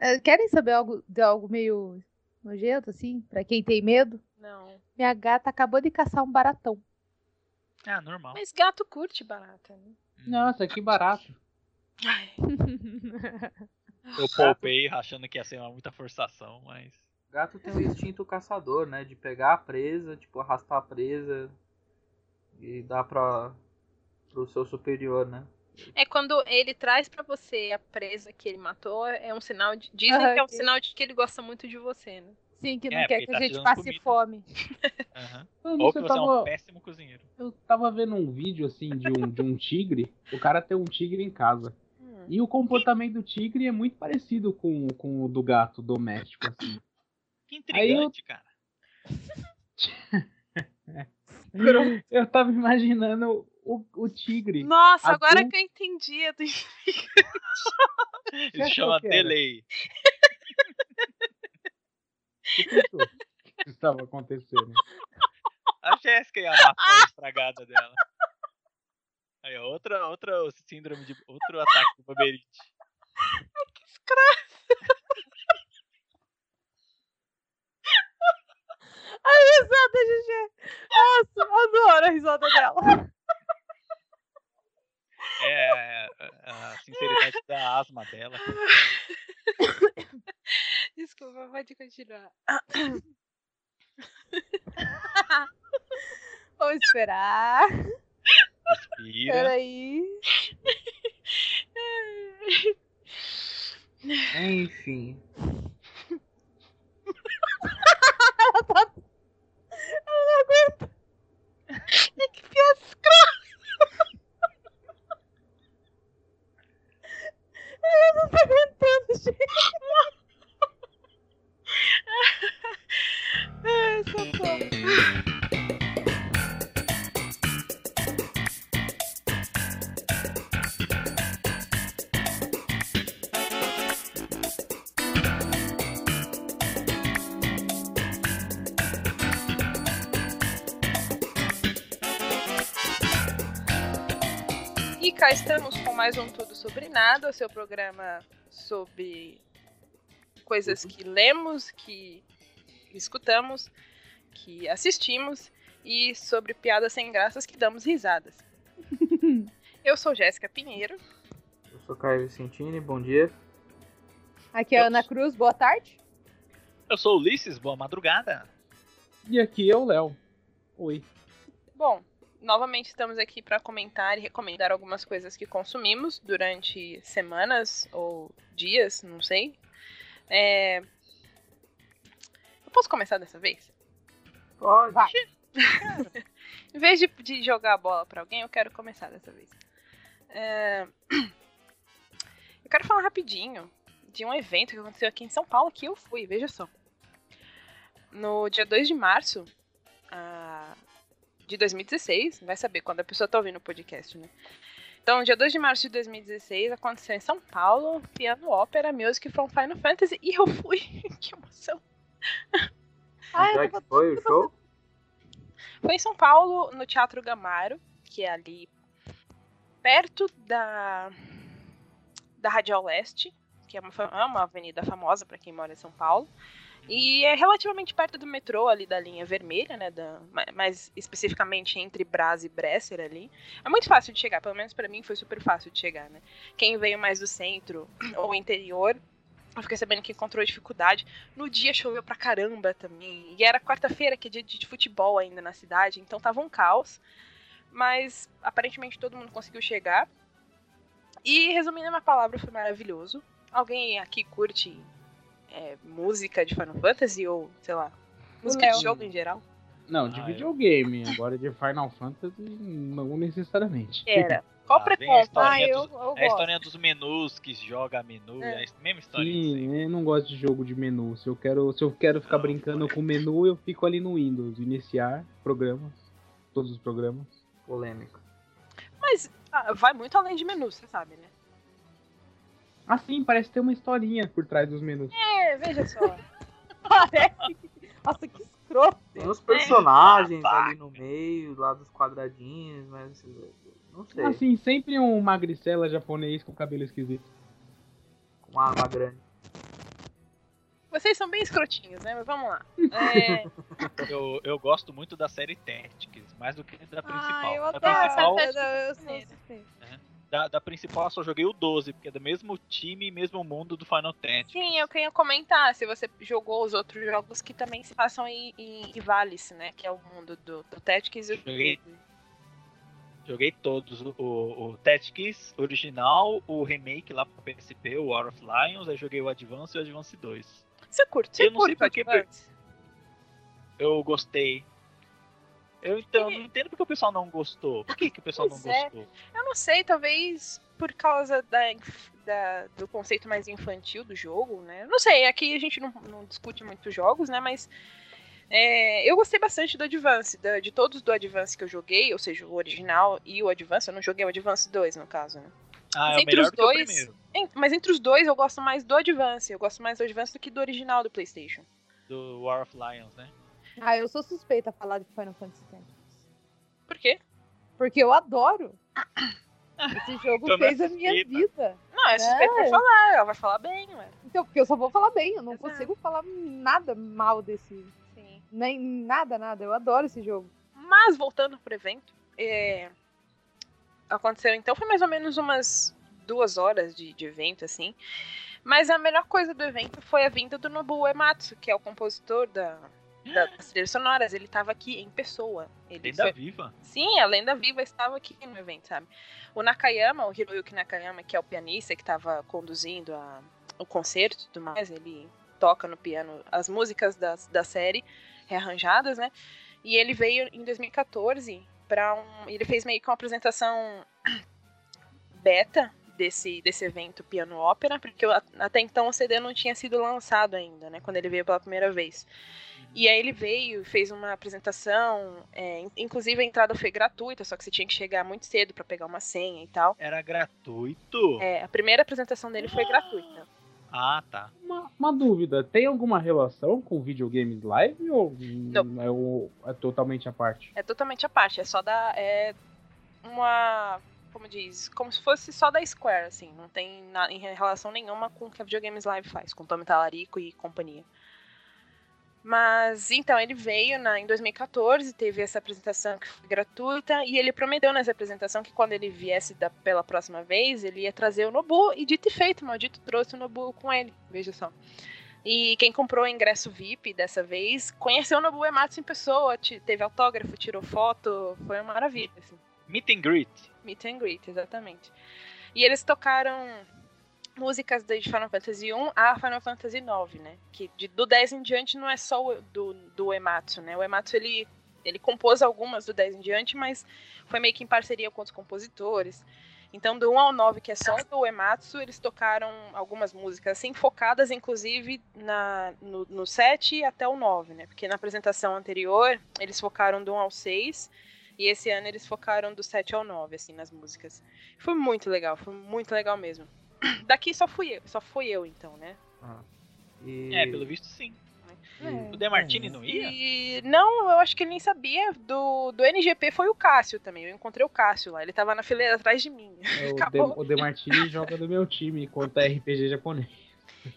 É, Querem saber algo de algo meio nojento, assim? Pra quem tem medo? Não. Minha gata acabou de caçar um baratão. Ah, normal. Mas gato curte barata, né? Nossa, que barato. Ai, Eu poupei achando que ia ser uma muita forçação, mas. Gato tem o instinto caçador, né? De pegar a presa, tipo, arrastar a presa e dar pra, pro seu superior, né? É quando ele traz pra você a presa que ele matou, é um sinal de. Dizem Aham, que é um que- sinal de que ele gosta muito de você, né? Sim, que não É, quer que tá a te gente passe comida. fome. Falando Ou que eu você é um tava, péssimo cozinheiro. eu tava vendo um vídeo assim de um, de um tigre. O cara tem um tigre em casa. Hum. E o comportamento do tigre é muito parecido com, com o do gato doméstico, assim. Que Aí eu- intrigante, cara. Eu tava imaginando o, o tigre. Nossa, Adulto- agora que eu entendi. Tô- Isso achou chama delay. O que estava acontecendo? A Jéssica e a maçã estragada dela. Aí, outra, outra síndrome de. Outro ataque do Baberite. Que escroto. A risada, GG. Nossa, adoro a risada dela. É, a, a sinceridade da asma dela. Desculpa, pode continuar. Vamos esperar. Respira. Peraí. Enfim. Ela tá. Ela não aguenta. Que piada escrota. Ela não tá aguentando, gente. Ai, socorro. Estamos mais um Tudo Sobre Nada, o seu programa sobre coisas que lemos, que escutamos, que assistimos e sobre piadas sem graças que damos risadas. Eu sou Jéssica Pinheiro. Eu sou Caio Vicentini, bom dia. Aqui é a Ana Cruz, boa tarde. Eu sou o Ulisses, boa madrugada. E aqui é o Léo. Oi. Bom, novamente estamos aqui para comentar e recomendar algumas coisas que consumimos durante semanas ou dias, não sei. É... Eu posso começar dessa vez? Pode. Vai. Em vez de, de jogar a bola pra alguém, eu quero começar dessa vez. É, Eu quero falar rapidinho de um evento que aconteceu aqui em São Paulo que eu fui, veja só. No dia 2 de março ah, de 2016, vai saber quando a pessoa tá ouvindo o podcast, né? Então, dia 2 de março de 2016 aconteceu em São Paulo, Piano Ópera Music from Final Fantasy, e eu fui. que emoção! Ai, Onde é que foi o show? Foi em São Paulo, no Teatro Gamaro, que é ali perto da da Radial Leste, que é uma, é uma avenida famosa para quem mora em São Paulo. E é relativamente perto do metrô ali da linha vermelha, né? Da, ma- mais especificamente entre Brás e Bresser ali. É muito fácil de chegar, pelo menos para mim foi super fácil de chegar, né? Quem veio mais do centro ou interior, eu fiquei sabendo que encontrou dificuldade. No dia choveu pra caramba também. E era quarta-feira, que é dia de futebol ainda na cidade, então tava um caos. Mas aparentemente todo mundo conseguiu chegar. E resumindo a minha palavra, foi maravilhoso. Alguém aqui curte é, música de Final Fantasy ou, sei lá, música de jogo em geral? Não, de Ah, eu- videogame. Agora de Final Fantasy, não necessariamente. Era. Qual Lá vem a preconceito? história. Ah, eu, dos- eu É a historinha dos menus que joga menu, É. é, a mesma história. Sim, eu não gosto de jogo de menu. Se eu quero, se eu quero ficar Não, brincando com menu, eu fico ali no Windows. Iniciar programas. Todos os programas. Polêmico. Mas ah, vai muito além de menu, você sabe, né? Ah, sim, parece ter uma historinha por trás dos menus. É, veja só. Parece. Nossa, que escroto. Tem os personagens Babaca. ali no meio, lá dos quadradinhos, mas não sei, Assim, sempre um magricela japonês com cabelo esquisito. com uma arma grande. Vocês são bem escrotinhos, né? Mas vamos lá. É, Eu, eu gosto muito da série Tactics, mais do que da principal. Ah, eu adoro principal essa eu sou maneira. Da, da principal eu só joguei o 12, porque é do mesmo time e mesmo mundo do Final Tactics. sim, eu queria comentar se você jogou os outros jogos que também se passam em, em Ivalice, né? Que é o mundo do, do Tactics e o Joguei. Joguei todos, o, o, Tactics original, o remake lá pro PSP, o War of Lions, aí joguei o Advance e o Advance 2. Você curte? Você Eu não sei curte por que, Advance? Eu gostei. Eu então não entendo porque o pessoal não gostou. Por que, que o pessoal não Pois é. gostou? Eu não sei, talvez por causa da, da- do conceito mais infantil do jogo, né? Não sei, aqui a gente não, não discute muito jogos, né? Mas é, eu gostei bastante do Advance, da- de todos do Advance que eu joguei, ou seja, o original e o Advance. Eu não joguei o Advance 2, no caso, né? Ah, Mas é o entre melhor os dois- primeiro. En- Mas entre os dois eu gosto mais do Advance. Eu gosto mais do Advance do que do original do PlayStation. Do War of Lions, né? Ah, eu sou suspeita a falar de Final Fantasy Tactics. Por quê? Porque eu adoro. Esse jogo Então é fez a minha suspeita. vida. Não, é suspeito É. pra falar, ela vai falar bem, ué. Então, porque eu só vou falar bem, eu não Exato. consigo falar nada mal desse. Sim. Nem nada, nada. Eu adoro esse jogo. Mas voltando pro evento, é, aconteceu então, foi mais ou menos umas duas horas de, de evento, assim. Mas a melhor coisa do evento foi a vinda do Nobuo Uematsu, que é o compositor da- das trilhas sonoras. Ele estava aqui em pessoa. Ele Lenda foi- viva. Sim, a lenda viva estava aqui no evento, sabe? O Nakayama, o Hiroyuki Nakayama, que é o pianista que estava conduzindo a- o concerto e tudo mais, ele toca no piano as músicas das, da série rearranjadas, né? E ele veio em 2014 para um. Ele fez meio que uma apresentação beta desse, desse evento Piano Ópera, porque a- até então o CD não tinha sido lançado ainda, né? Quando ele veio pela primeira vez. E aí ele veio, fez uma apresentação, é, in- inclusive a entrada foi gratuita, só que você tinha que chegar muito cedo para pegar uma senha e tal. Era gratuito? É, a primeira apresentação dele foi gratuita. Ah, tá. Uma, uma dúvida, tem alguma relação com videogames live ou Não. é, o- é totalmente à parte? É totalmente a parte, é só da. É uma. Como diz? Como se fosse só da Square, assim. Não tem na, em relação nenhuma com o que a Videogames Live faz, com Tommy Talarico e companhia. Mas então, ele veio na, em 2014, teve essa apresentação que foi gratuita, e ele prometeu nessa apresentação que quando ele viesse da, pela próxima vez, ele ia trazer o Nobu, e dito e feito, o maldito trouxe o Nobu com ele, veja só. E quem comprou o ingresso VIP dessa vez conheceu o Nobu Ematsu em pessoa, te- teve autógrafo, tirou foto, foi uma maravilha, assim. Meet and greet. Meet and greet, exatamente. E eles tocaram músicas desde Final Fantasy 1 a Final Fantasy 9, né? Que de- do 10 em diante não é só o, do, do Ematsu, né? O Ematsu, ele, ele compôs algumas do 10 em diante, mas foi meio que em parceria com os compositores. Então, do 1 ao 9, que é só do Ematsu, eles tocaram algumas músicas assim, focadas inclusive na, no, no 7 até o 9, né? Porque na apresentação anterior, eles focaram do 1 ao 6, e esse ano eles focaram do 7 ao 9, assim, nas músicas. Foi muito legal, foi muito legal mesmo. Daqui só fui eu, só fui eu, então, né? E... É, pelo visto sim. É. O Demartini não ia? E não, eu acho que ele nem sabia. Do, do NGP foi o Cássio também. Eu encontrei o Cássio lá. Ele tava na fileira atrás de mim. É, o, De, Acabou. o Demartini joga do meu time contra RPG japonês.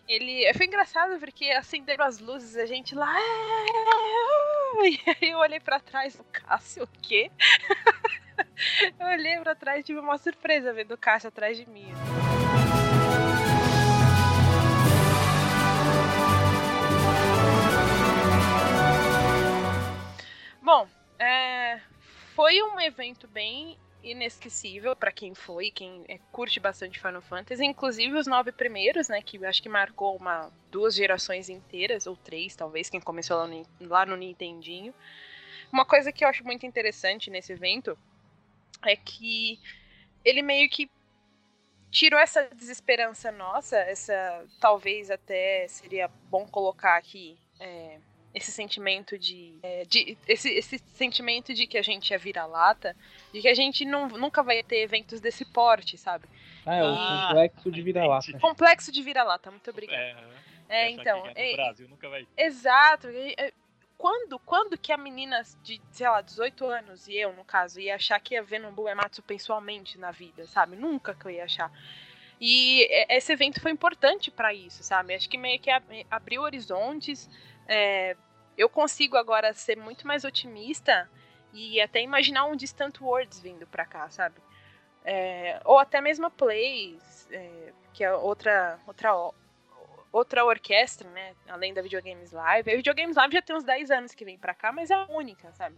Ele. Foi engraçado porque acenderam as luzes, a gente lá. E aí eu olhei pra trás do Cássio, o quê? eu olhei pra trás e tive uma surpresa vendo o Cássio atrás de mim. Bom, é, foi um evento bem inesquecível pra quem foi, quem é, curte bastante Final Fantasy, inclusive os nove primeiros, né, que acho que marcou uma duas gerações inteiras ou três, talvez, quem começou lá no, lá no Nintendinho. Uma coisa que eu acho muito interessante nesse evento é que ele meio que tirou essa desesperança nossa, essa talvez até seria bom colocar aqui é, esse sentimento de, é, de esse, esse sentimento de que a gente é vira-lata, de que a gente não, nunca vai ter eventos desse porte, sabe? Ah, é o Ah, complexo de vira-lata. Complexo de vira-lata, muito obrigada. É, É, essa então, é- no Brasil nunca vai. Exato. é, Quando, quando que a menina de, sei lá, 18 anos, e eu, no caso, ia achar que ia ver Nobu Ematsu pessoalmente na vida, sabe? Nunca que eu ia achar. E é, esse evento foi importante para isso, sabe? Acho que meio que ab- abriu horizontes. É, eu consigo agora ser muito mais otimista e até imaginar um Distant Worlds vindo pra cá, sabe? É, ou até mesmo a Plays, é, que é outra, outra, outra orquestra, né? Além da Videogames Live. A Videogames Live já tem uns 10 anos que vem pra cá, mas é a única, sabe?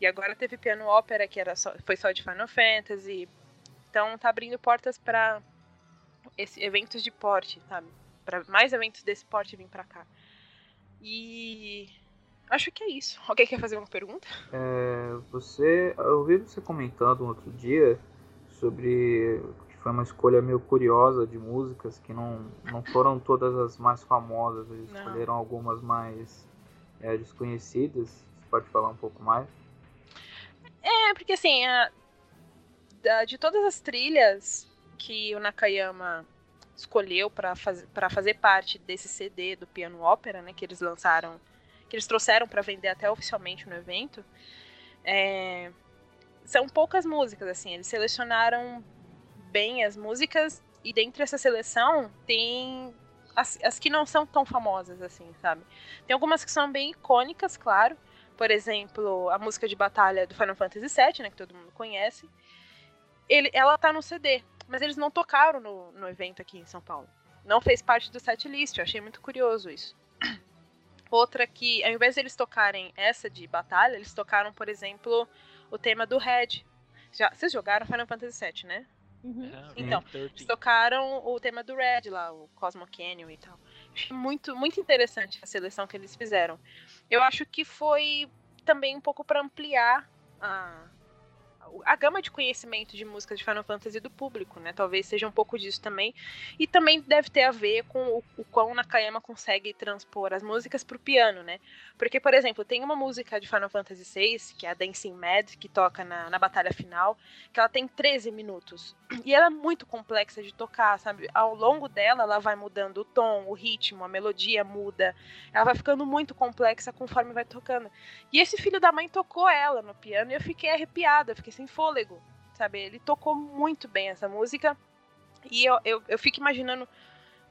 E agora teve Piano Ópera, que era só, foi só de Final Fantasy. Então tá abrindo portas esse, eventos de porte, sabe? Pra mais eventos desse porte vir pra cá. E acho que é isso. Alguém quer fazer uma pergunta? É, você, eu ouvi você comentando um outro dia sobre que foi uma escolha meio curiosa de músicas que não, não foram todas as mais famosas, eles Não. escolheram algumas mais é, desconhecidas. Você pode falar um pouco mais? É, porque assim, a- de todas as trilhas que o Nakayama escolheu pra faz, fazer parte desse CD do Piano Ópera, né, que eles lançaram, que eles trouxeram pra vender até oficialmente no evento, é, são poucas músicas, assim, eles selecionaram bem as músicas e dentro dessa seleção tem as, as que não são tão famosas, assim, sabe? Tem algumas que são bem icônicas, claro, por exemplo, a música de batalha do Final Fantasy VII, né, que todo mundo conhece, ele, ela tá no CD, mas eles não tocaram no, no evento aqui em São Paulo. Não fez parte do set list, eu achei muito curioso isso. Outra que, ao invés de eles tocarem essa de batalha, eles tocaram, por exemplo, o tema do Red. Já, vocês jogaram Final Fantasy VII, né? Uhum. Então, Red 13. Eles tocaram o tema do Red lá, o Cosmo Canyon e tal. Achei muito, muito interessante a seleção que eles fizeram. Eu acho que foi também um pouco para ampliar a, a gama de conhecimento de música de Final Fantasy do público, né? Talvez seja um pouco disso também. E também deve ter a ver com o, o quão Nakayama consegue transpor as músicas pro piano, né? Porque, por exemplo, tem uma música de Final Fantasy VI, que é a Dancing Mad, que toca na, na batalha final, que ela tem 13 minutos. E ela é muito complexa de tocar, sabe? Ao longo dela, ela vai mudando o tom, o ritmo, a melodia muda. Ela vai ficando muito complexa conforme vai tocando. E esse filho da mãe tocou ela no piano e eu fiquei arrepiada, eu fiquei sem fôlego, sabe? Ele tocou muito bem essa música. E eu, eu, eu fico imaginando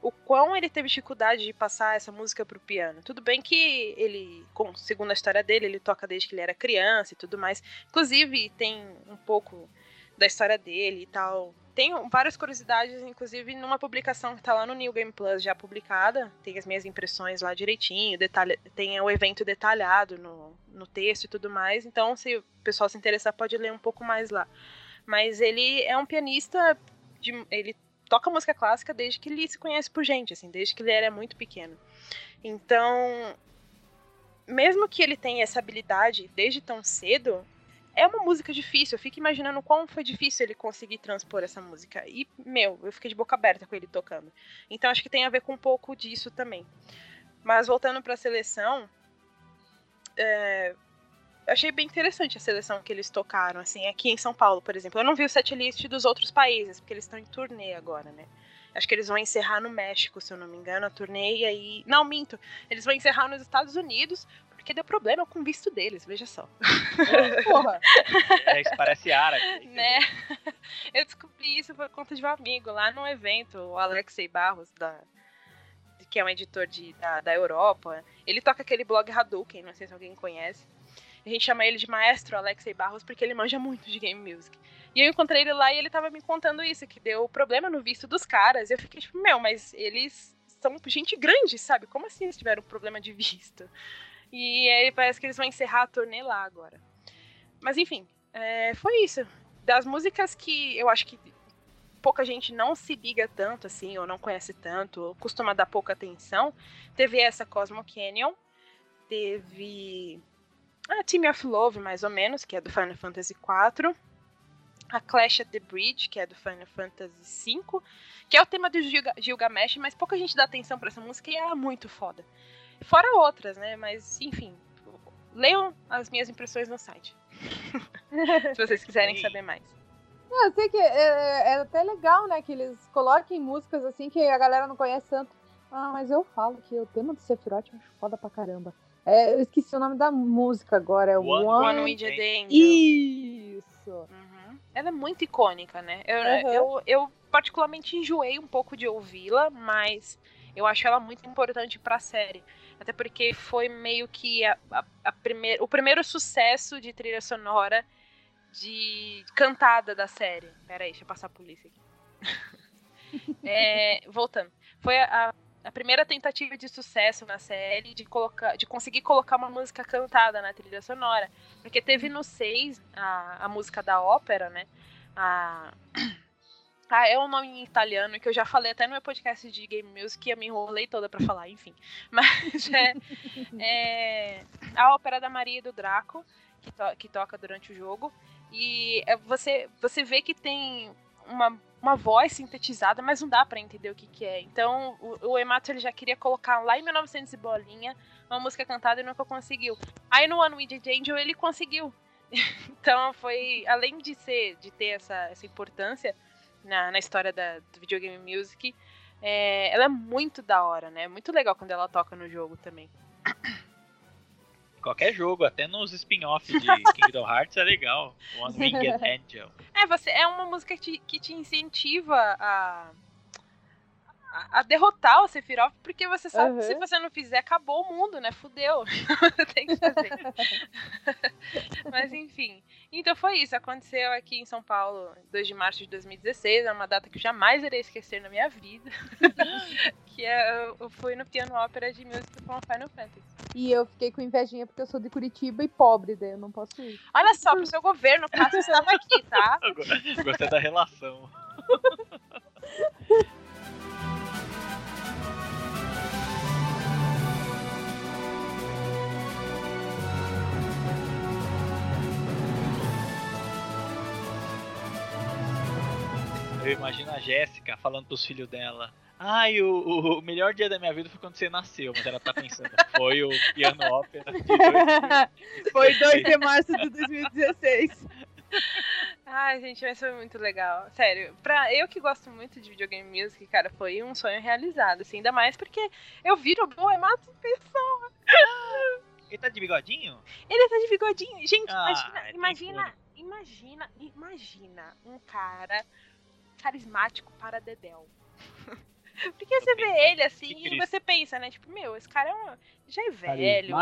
o quão ele teve dificuldade de passar essa música pro piano. Tudo bem que ele, segundo a história dele, ele toca desde que ele era criança e tudo mais. Inclusive, tem um pouco da história dele e tal. Tenho várias curiosidades, inclusive numa publicação que tá lá no New Game Plus já publicada. Tem as minhas impressões lá direitinho, detalha, tem o evento detalhado no, no texto e tudo mais. Então, se o pessoal se interessar, pode ler um pouco mais lá. Mas ele é um pianista, de, ele toca música clássica desde que ele se conhece por gente, assim, desde que ele era muito pequeno. Então, mesmo que ele tenha essa habilidade desde tão cedo, é uma música difícil. Eu fico imaginando quão foi difícil ele conseguir transpor essa música. E, meu, eu fiquei de boca aberta com ele tocando. Então acho que tem a ver com um pouco disso também. Mas voltando para a seleção, é, achei bem interessante a seleção que eles tocaram, assim, aqui em São Paulo, por exemplo. Eu não vi o setlist dos outros países, porque eles estão em turnê agora, né? Acho que eles vão encerrar no México, se eu não me engano, a turnê, e aí. Não, minto. Eles vão encerrar nos Estados Unidos, porque deu problema com o visto deles, veja só. Porra. É, isso parece árabe. né? Eu descobri isso por conta de um amigo lá num evento, o Alexei Barros, da, que é um editor de, da, da Europa. Ele toca aquele blog Hadouken, não sei se alguém conhece. A gente chama ele de Maestro Alexei Barros porque ele manja muito de game music. E eu encontrei ele lá e ele tava me contando isso, que deu problema no visto dos caras. E eu fiquei tipo, meu, mas eles são gente grande, sabe? Como assim eles tiveram problema de visto? E aí parece que eles vão encerrar a turnê lá agora. Mas enfim, é, foi isso. Das músicas que eu acho que pouca gente não se liga tanto, assim, ou não conhece tanto, ou costuma dar pouca atenção, teve essa Cosmo Canyon, teve a Team of Love, mais ou menos, que é do Final Fantasy IV, a Clash at the Bridge, que é do Final Fantasy V, que é o tema do Gilga Gilgamesh, mas pouca gente dá atenção para essa música e é muito foda. Fora outras, né? Mas, enfim, leiam as minhas impressões no site. Se vocês quiserem saber mais. Não, eu sei que é, é até legal, né? Que eles coloquem músicas assim que a galera não conhece tanto. Ah, mas eu falo que o tema do Sephiroth eu acho foda pra caramba. É, eu esqueci o nome da música agora. É One- One. The Angel. Isso! Uhum. Ela é muito icônica, né? Eu, Uhum. eu, eu particularmente enjoei um pouco de ouvi-la, mas eu acho ela muito importante para a série. Até porque foi meio que a, a, a primeir, o primeiro sucesso de trilha sonora de cantada da série. Pera aí, deixa eu passar a polícia aqui. é, voltando. Foi a, a primeira tentativa de sucesso na série de, colocar, de conseguir colocar uma música cantada na trilha sonora. Porque teve no 6 a, a música da ópera, né? A. Ah, é um nome em italiano que eu já falei até no meu podcast de Game Music e eu me enrolei toda para falar, enfim. Mas é, é, a ópera da Maria e do Draco, que, to que toca durante o jogo. E é, você, você vê que tem uma, uma voz sintetizada, mas não dá para entender o que, que é. Então, o, o Emato ele já queria colocar lá em 1900 e bolinha uma música cantada e nunca conseguiu. Aí no One Winged Angel ele conseguiu. então, foi além de ser de ter essa, essa importância, na, na história da, do videogame music. É, ela é muito da hora, né? Muito legal quando ela toca no jogo também. Qualquer jogo, até nos spin-offs de Kingdom Hearts é legal. One Winged Angel. É, você, é uma música que te, que te incentiva a, a, derrotar o Sephiroth, porque você sabe uhum. que se você não fizer, acabou o mundo, né? Fudeu. Tem que fazer. Mas enfim. Então foi isso. Aconteceu aqui em São Paulo, 2 de março de 2016. É uma data que eu jamais irei esquecer na minha vida. que é, eu fui no piano ópera de música com Final Fantasy. E eu fiquei com invejinha porque eu sou de Curitiba e pobre, daí eu não posso ir. Olha só, pro seu governo, Cássio estava aqui, tá? Gostei da relação. Eu imagino a Jéssica falando pros filhos dela. Ai, o, o, melhor dia da minha vida foi quando você nasceu, mas ela tá pensando, foi o piano ópera dois, Foi 2 de março de 2016. Ai, gente, mas foi muito legal. Sério, pra eu que gosto muito de videogame music, cara, foi um sonho realizado, assim, ainda mais porque eu viro o é mato pessoa. Ele tá de bigodinho? Ele tá de bigodinho. Gente, ah, imagina, imagina, imagina, imagina um cara carismático para Dedel. Porque você vê ele assim e você pensa, né? Tipo, meu, esse cara é um. Já é velho.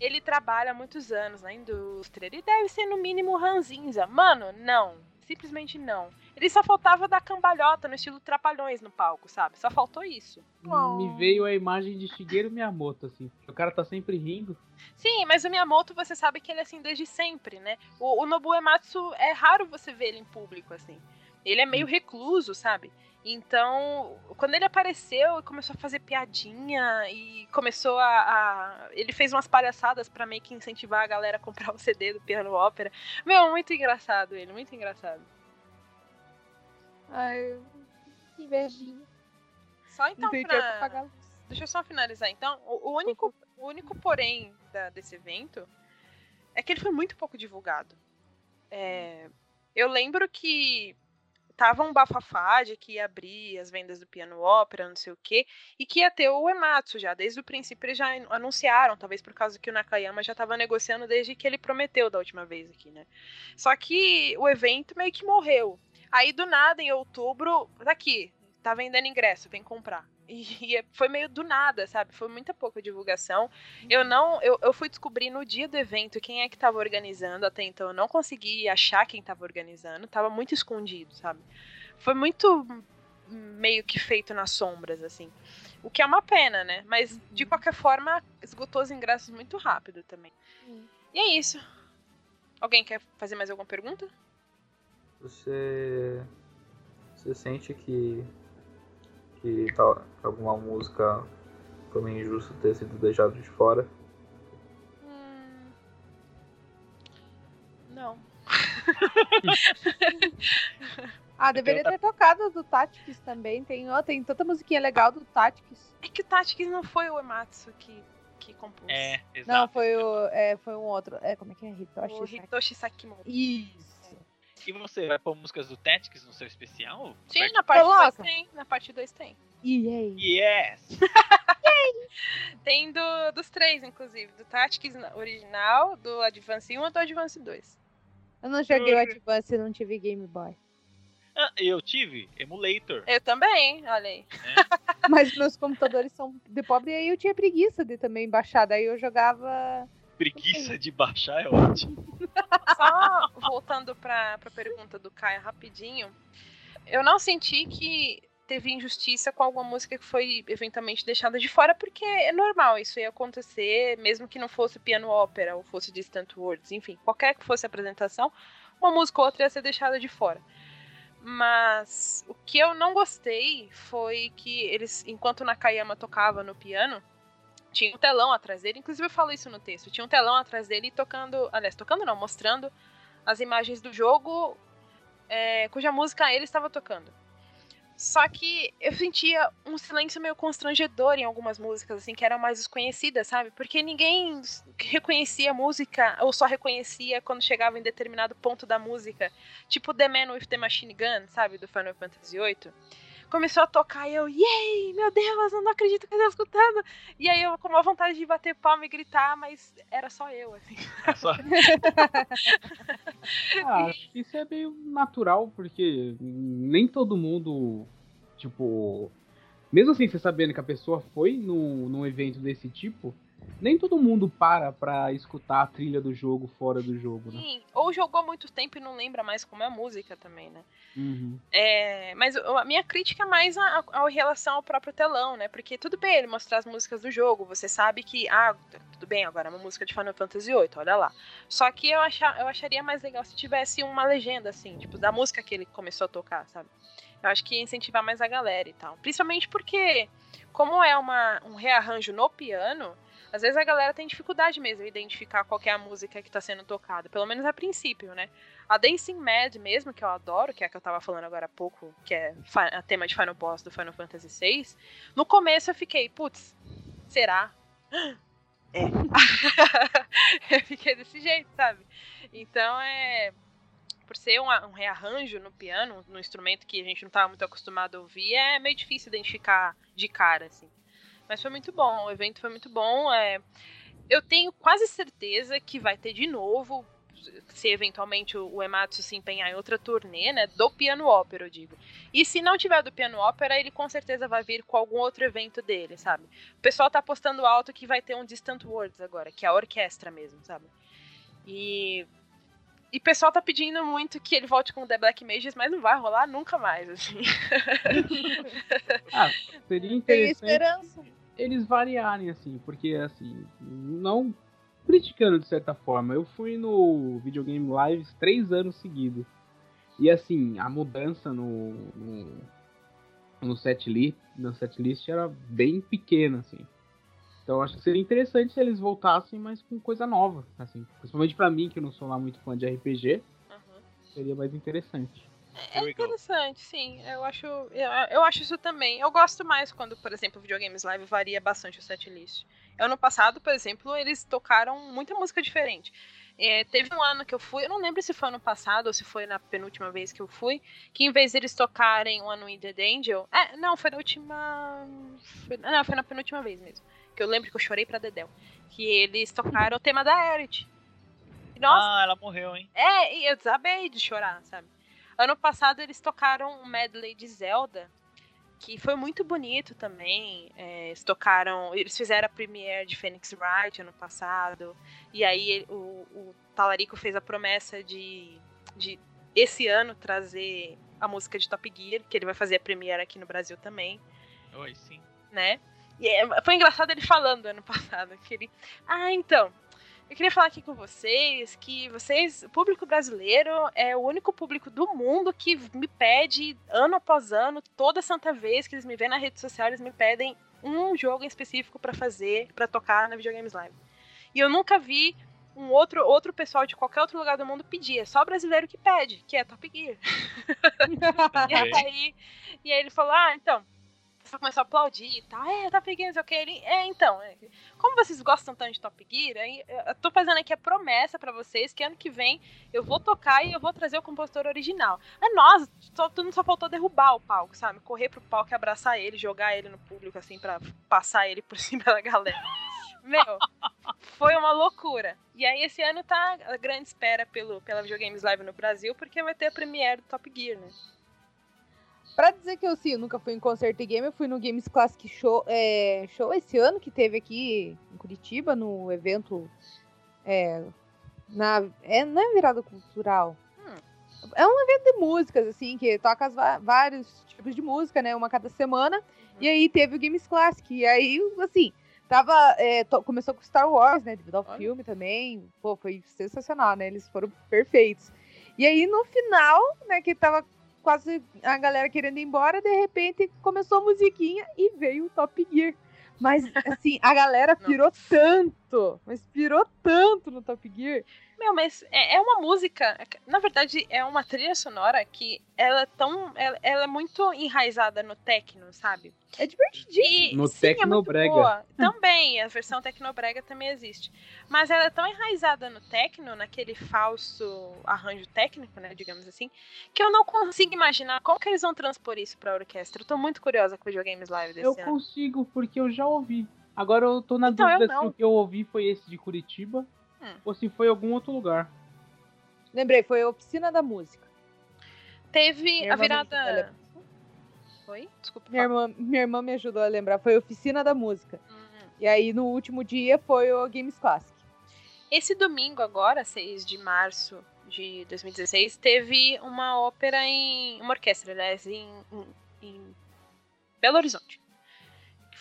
Ele trabalha há muitos anos na indústria. Ele deve ser no mínimo ranzinza. Mano, não. Simplesmente não. Ele só faltava dar cambalhota no estilo Trapalhões no palco, sabe? Só faltou isso. Me veio a imagem de Shigeru Miyamoto, assim. O cara tá sempre rindo. Sim, mas o Miyamoto você sabe que ele é assim desde sempre, né? O, o Nobu Ematsu é raro você ver ele em público, assim. Ele é meio recluso, sabe? Então, quando ele apareceu, começou a fazer piadinha e começou a. a... ele fez umas palhaçadas para meio que incentivar a galera a comprar o CD do Piano Ópera. Meu, muito engraçado ele, muito engraçado. Ai, invejinha. Só então pra... Deixa eu só finalizar então. O, o único, o único porém da, desse evento é que ele foi muito pouco divulgado. É, eu lembro que tava um bafafá de que ia abrir as vendas do piano ópera, não sei o quê, e que ia ter o Ematsu já. Desde o princípio eles já anunciaram, talvez por causa que o Nakayama já estava negociando desde que ele prometeu da última vez aqui, né? Só que o evento meio que morreu. Aí do nada, em outubro, daqui, tá vendendo ingresso, vem comprar. E, e foi meio do nada, sabe? Foi muita pouca divulgação. Eu não. Eu, eu fui descobrir no dia do evento quem é que estava organizando. Até então eu não consegui achar quem estava organizando. Tava muito escondido, sabe? Foi muito meio que feito nas sombras, assim. O que é uma pena, né? Mas de uhum. qualquer forma, esgotou os ingressos muito rápido também. E é isso. Alguém quer fazer mais alguma pergunta? Você. Você sente que que tal, alguma música foi meio injusto ter sido deixado de fora? Hum... Não. ah, deveria ter tocado do Tactics também. Tem, oh, tem tanta musiquinha legal do Tactics. É que o Tactics não foi o Ematsu que, que compôs. É, exato. Não, foi, o, é, foi um outro. É, como é que é? Hitoshi, o Hitoshi Sakimoto. Isso. E você vai pôr músicas do Tactics no seu especial? Sim, na parte 2 tem. Na parte 2 tem. Yay. Yes! tem do, dos três, inclusive. Do Tactics original, do Advance 1 e do Advance 2. Eu não joguei o Advance e não tive Game Boy. Ah, eu tive emulator. Eu também, olha aí. Mas meus computadores são de pobre e aí eu tinha preguiça de também baixar. Daí eu jogava. Preguiça de baixar é ótimo. Só voltando pra, pra pergunta do Caio rapidinho. Eu não senti que teve injustiça com alguma música que foi eventualmente deixada de fora, porque é normal, isso ia acontecer, mesmo que não fosse piano ópera ou fosse distant words, enfim, qualquer que fosse a apresentação, uma música ou outra ia ser deixada de fora. Mas o que eu não gostei foi que eles, enquanto Nakayama tocava no piano, tinha um telão atrás dele, inclusive eu falo isso no texto, tinha um telão atrás dele tocando, aliás, tocando não, mostrando as imagens do jogo é, cuja música ele estava tocando. Só que eu sentia um silêncio meio constrangedor em algumas músicas, assim, que eram mais desconhecidas, sabe? Porque ninguém reconhecia a música, ou só reconhecia quando chegava em determinado ponto da música. Tipo The Man with the Machine Gun, sabe? Do Final Fantasy VIII. Começou a tocar e eu, yay, meu Deus, eu não acredito que eu tô escutando. E aí eu com uma vontade de bater palma e gritar, mas era só eu, assim. É só- Ah, acho que isso é meio natural, porque nem todo mundo, tipo. Mesmo assim, você sabendo que a pessoa foi no, num evento desse tipo, nem todo mundo para pra escutar a trilha do jogo fora do jogo, né? Sim, ou jogou há muito tempo e não lembra mais como é a música também, né? Uhum. É, mas a minha crítica é mais a, a, a relação ao próprio telão, né? Porque tudo bem ele mostrar as músicas do jogo, você sabe que, ah, tudo bem, agora é uma música de Final Fantasy VIII, olha lá. Só que eu, achar, eu acharia mais legal se tivesse uma legenda, assim, tipo, da música que ele começou a tocar, sabe? Eu acho que ia incentivar mais a galera e tal. Principalmente porque, como é uma, um rearranjo no piano, às vezes a galera tem dificuldade mesmo em identificar qual é a música que tá sendo tocada, pelo menos a princípio, né? A Dancing Mad mesmo, que eu adoro, que é a que eu tava falando agora há pouco, que é a tema de Final Boss do Final Fantasy VI, no começo eu fiquei, putz, será? É. eu fiquei desse jeito, sabe? Então é. Por ser um, um rearranjo no piano, no instrumento que a gente não tava muito acostumado a ouvir, é meio difícil identificar de cara, assim. Mas foi muito bom, o evento foi muito bom. É... Eu tenho quase certeza que vai ter de novo, se eventualmente o Ematsu se empenhar em outra turnê, né, do piano ópera, eu digo. E se não tiver do piano ópera, ele com certeza vai vir com algum outro evento dele, sabe? O pessoal tá apostando alto que vai ter um Distant Words agora, que é a orquestra mesmo, sabe? E e o pessoal tá pedindo muito que ele volte com o The Black Mages, mas não vai rolar nunca mais, assim. Ah, seria interessante esperança. eles variarem, assim, porque, assim, não criticando de certa forma, eu fui no Videogame Lives três anos seguidos. E, assim, a mudança no, no, no setlist, no setlist era bem pequena, assim. Então, eu acho que seria interessante se eles voltassem, mas com coisa nova, assim. Principalmente pra mim, que eu não sou lá muito fã de RPG, Uhum. seria mais interessante. É go. interessante, sim. Eu acho, eu, eu acho isso também. Eu gosto mais quando, por exemplo, o Videogames Live varia bastante o setlist. Ano passado, por exemplo, eles tocaram muita música diferente. É, teve um ano que eu fui, eu não lembro se foi ano passado ou se foi na penúltima vez que eu fui, que em vez de eles tocarem o Unwinded Angel. É, não, foi na última. Foi, não, foi na penúltima vez mesmo. Que eu lembro que eu chorei pra Dedel. Que eles tocaram o tema da Aerith. E, Nossa, Ah, ela morreu, hein? é, e eu desabei de chorar, sabe? Ano passado eles tocaram um medley de Zelda, que foi muito bonito também. É, eles tocaram. Eles fizeram a premiere de Phoenix Wright ano passado. E aí o, o Talarico fez a promessa de, de esse ano trazer a música de Top Gear, que ele vai fazer a premiere aqui no Brasil também Oi, sim. né? E é- foi engraçado ele falando ano passado que ele, ah, então, eu queria falar aqui com vocês que vocês, o público brasileiro é o único público do mundo que me pede ano após ano, toda santa vez que eles me veem na rede social, eles me pedem um jogo em específico pra fazer, pra tocar na Videogames Live. E eu nunca vi um outro outro pessoal de qualquer outro lugar do mundo pedir, é só brasileiro que pede, que é Top Gear. E aí, e aí ele falou: Ah, então. Pessoal começou a aplaudir e tal. É, Top Gear, não sei o que. Ele, é, então. é, como vocês gostam tanto de Top Gear, eu tô fazendo aqui a promessa pra vocês que ano que vem eu vou tocar e eu vou trazer o compositor original. Ah, nossa, só, tudo só faltou derrubar o palco, sabe? Correr pro palco abraçar ele, jogar ele no público, assim, pra passar ele por cima da galera. Meu, foi uma loucura. E aí esse ano tá a grande espera pelo, pela Videogames Live no Brasil, porque vai ter a premiere do Top Gear, né? Pra dizer que eu sim, eu nunca fui em concerto de game, eu fui no Games Classic Show, é, show esse ano que teve aqui em Curitiba, no evento. É, na, é, não é virada cultural. Hum. É um evento de músicas, assim, que toca as vários tipos de música, né? Uma cada semana. E aí teve o Games Classic. E aí, assim, tava. é, to- começou com Star Wars, né? Devido ao Olha. filme também. Pô, foi sensacional, né? Eles foram perfeitos. E aí, no final, né, que tava quase a galera querendo ir embora, de repente começou a musiquinha e veio o Top Gear. Mas, assim, a galera pirou tanto, mas pirou tanto no Top Gear. Meu, mas é, é uma música. Na verdade, é uma trilha sonora que ela é tão. Ela, ela é muito enraizada no techno, sabe? É divertidinho. E, No sim, é Tecnobrega. boa. Também, a versão Tecnobrega também existe. Mas ela é tão enraizada no techno, naquele falso arranjo técnico, né, digamos assim, que eu não consigo imaginar como que eles vão transpor isso pra orquestra. Eu tô muito curiosa com o Videogames Live desse Eu ano. consigo, porque eu já ouvi. Agora eu tô na Então, dúvida se o que eu ouvi foi esse de Curitiba Hum. ou se foi algum outro lugar. Lembrei, foi a oficina da música. Teve Minha a virada. lembrar. Oi? Desculpa. Minha irmã, minha irmã me ajudou a lembrar, foi a oficina da música. Uhum. E aí, no último dia, foi o Games Classic. Esse domingo agora, 6 de março de 2016, teve uma ópera em. uma orquestra, aliás, em, em, em Belo Horizonte.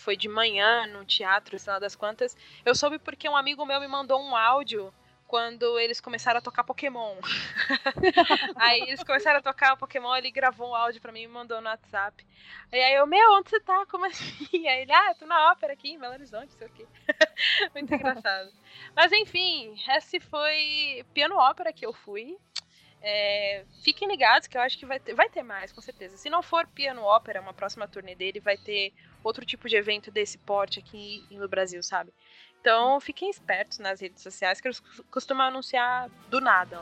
Foi de manhã no teatro, sei lá das quantas. Eu soube porque um amigo meu me mandou um áudio quando eles começaram a tocar Pokémon. aí eles começaram a tocar Pokémon, ele gravou um áudio pra mim e me mandou no WhatsApp. E aí eu, meu, onde você tá? Como assim? Aí ele, ah, eu tô na ópera aqui em Belo Horizonte, sei o quê. Muito engraçado. Mas enfim, esse foi piano ópera que eu fui. É, fiquem ligados que eu acho que vai ter, vai ter mais, com certeza. Se não for piano ópera, uma próxima turnê dele vai ter outro tipo de evento desse porte aqui no Brasil, sabe? Então fiquem espertos nas redes sociais que eles costumam anunciar do nada.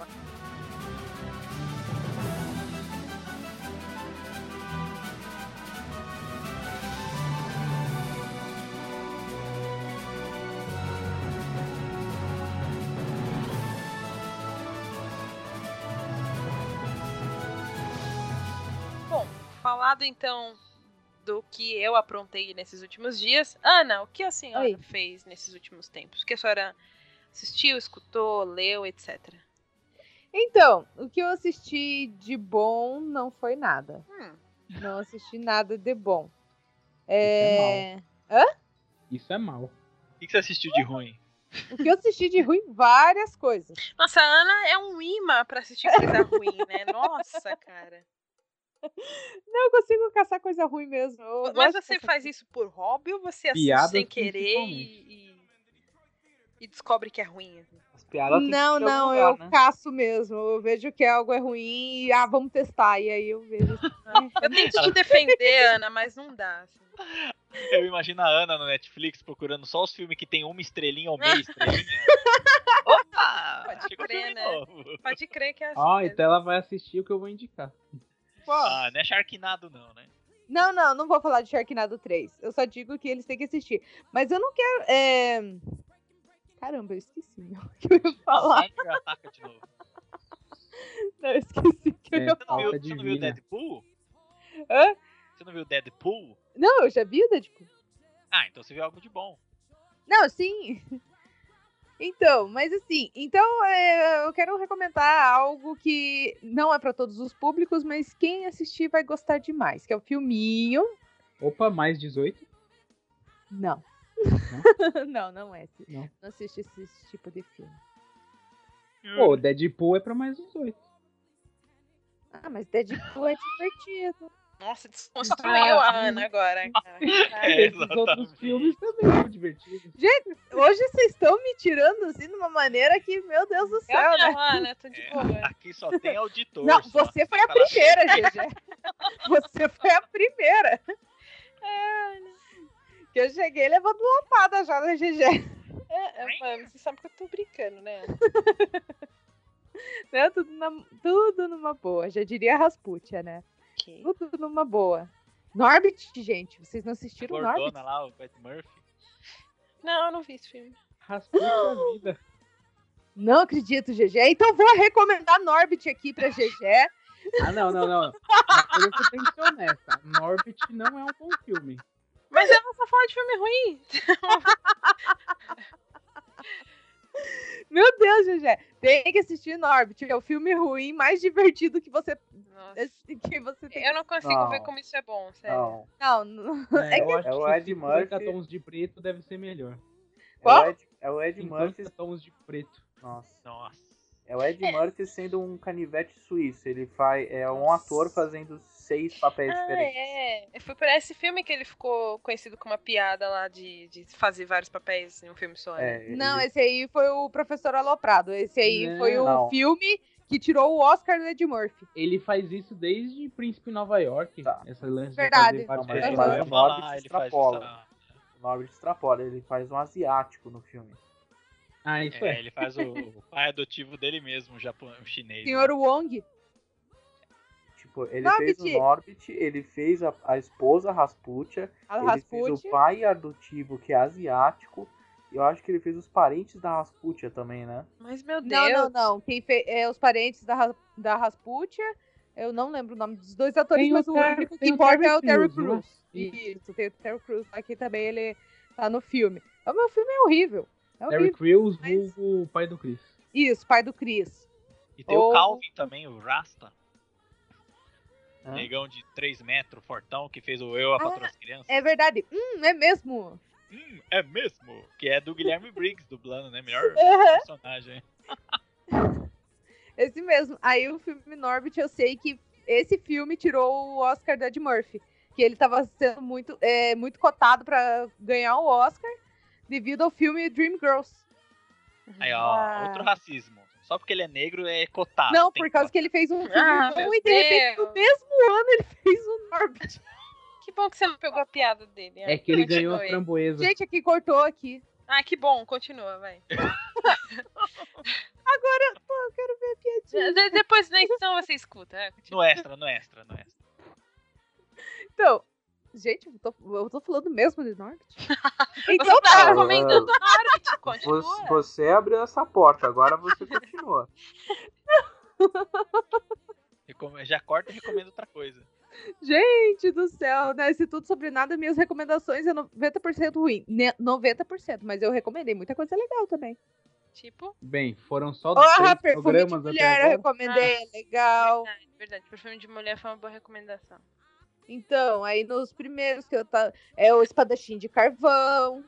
Bom, falado então do que eu aprontei nesses últimos dias. Ana, o que a senhora Oi. fez nesses últimos tempos? O que a senhora assistiu, escutou, leu, etc. Então, o que eu assisti de bom não foi nada. Hum, Não assisti nada de bom. é É... Isso é mal. O que que você assistiu de ruim? O que eu assisti de ruim, várias coisas. Nossa, a Ana é um imã pra assistir coisa ruim, né? Nossa, cara. Não, eu consigo caçar coisa ruim mesmo. eu Mas você faz isso por hobby ou você assiste Piadas, sem querer e, e- descobre que é ruim? As piadas Não, não, lugar, eu né? caço mesmo. Eu vejo que algo é ruim e ah, vamos testar. E aí eu vejo. assim, Eu tento te defender, Ana, mas não dá. assim. Eu imagino a Ana no Netflix procurando só os filmes que tem uma estrelinha ou meia estrelinha. Opa! Pode crer, né? novo. Pode crer que é assim. Ó, mesmo. então ela vai assistir o que eu vou indicar. Ah, não é Sharknado não, né? Não, não, não vou falar de Sharknado 3. Eu só digo que eles têm que assistir. Mas eu não quero. é, Caramba, eu esqueci o que eu ia falar. Sandler ataca de novo. Não, eu esqueci o que eu ia falar. você não viu divina. Deadpool? Hã? Você não viu Deadpool? Não, eu já vi o Deadpool. Ah, então você viu algo de bom. Não, sim. Então, mas assim, então é, eu quero recomendar algo que não é pra todos os públicos, mas quem assistir vai gostar demais, que é o filminho. Opa, mais 18? Não. não, não é. Não. Não assiste esse, esse tipo de filme. Pô, Deadpool é pra mais 18. Ah, mas Deadpool é divertido. Nossa, desconstruiu a Ana agora, cara. É, Esses outros filmes também são divertidos. Hoje vocês estão me tirando assim de uma maneira que, meu Deus do Eu céu, né? não, Ana, tô de É, boa. aqui só tem auditor. Não, só. você foi a primeira, GG. Você foi a primeira. Que eu cheguei levando lapada já na GG. É, é, mano, você sabe que eu tô brincando, né? Né? Tudo, na- tudo numa boa. Já diria Rasputia, né? Ok. Tudo numa boa. Norbit, gente. Vocês não assistiram o Norbit? Lá, o Pat Murphy. Não, eu não vi esse filme. Rasputia a vida. Não acredito, GG. Então vou recomendar Norbit aqui pra GG. Ah, não, não, não. Você tem que ser honesta. Norbit não é um bom filme. Mas ela só fala de filme ruim. Meu Deus, Gegé. Tem que assistir Norbit. É o filme ruim mais divertido que você, Nossa. que você tem. Eu não consigo Não. ver como isso é bom, sério. Não, Não, não. É, É que- É o Ed 50 Murphy. tons de preto deve ser melhor. é o Qual? Ed, é o Ed 50 Murphy. tons de preto. Nossa. Nossa. É o Ed Murphy sendo um canivete suíço. Ele faz. É um ator fazendo seis papéis Ah, diferentes. é. Foi por esse filme que ele ficou conhecido com uma piada lá de, de fazer vários papéis em um filme só. né? É, Não, ele- esse aí foi o Professor Aloprado. Esse aí Não. foi o Não. filme que tirou o Oscar do Ed Murphy. Ele faz isso desde Príncipe em Nova York. Tá. Essa lance Verdade. de fazer vários Não, mas ele o falar, Norbit ele faz essa- O extrapola. Ele faz um asiático no filme. Ah, isso É, é. ele faz o, o pai adotivo dele mesmo, um, japon... um chinês. Senhor né? Wong. Tipo, ele Norbit. fez o Norbit, ele fez a, a esposa Rasputia, A ele fez Rasputin. o pai adotivo, que é asiático. E eu acho que ele fez os parentes da Rasputia também, né? Mas, meu Deus. Não, não, não. Quem fez é os parentes da, da Rasputia. Eu não lembro o nome dos dois atores, Tem mas o Ter- único que importa é o Terry Crews, é? Isso, tem o Terry Crews. Aqui também ele tá no filme. O meu filme é horrível. É Terry. Crews, mas- o pai do Chris. Isso, pai do Chris. E tem Ou- o Calvin também, o Rasta. Hã? Negão de 3 metros, fortão, que fez o Eu, a Patroa das Crianças. É verdade. Hum, é mesmo. Hum, é mesmo? Que é do Guilherme Briggs, dublando, né? Melhor Uhum. personagem. Esse mesmo. Aí o filme Norbit, eu sei que esse filme tirou o Oscar do Ed Murphy. Que ele tava sendo muito, é, muito cotado pra ganhar o Oscar devido ao filme Dreamgirls. Aí, ó, Ah. outro racismo. Só porque ele é negro é cotado. Não, por causa que ele fez um filme Ah, bom e de repente no mesmo ano ele fez o Norbit. Que bom que você não pegou a piada dele. É que ele ganhou a framboesa. Gente, aqui cortou aqui. Ah, que bom. Continua, vai. Pô, eu quero ver a piadinha. De- depois na edição você escuta. é. No extra, no extra, no extra. Então, gente, eu tô, eu tô falando mesmo de Norbit. Você Então tá tá. recomendando Norbit. Você, Continua. você abriu essa porta, agora você continua. Já corta e recomendo outra coisa. Gente do céu, né? Esse tudo sobre nada, minhas recomendações é 90% ruim. Ne- 90%, mas eu recomendei muita coisa legal também. Tipo, Bem, foram só Porra, três perfume de programas mulher, eu até agora. recomendei, é legal. verdade, verdade. Perfume de mulher foi uma boa recomendação. Então, aí nos primeiros que eu tá. É o espadachim de carvão.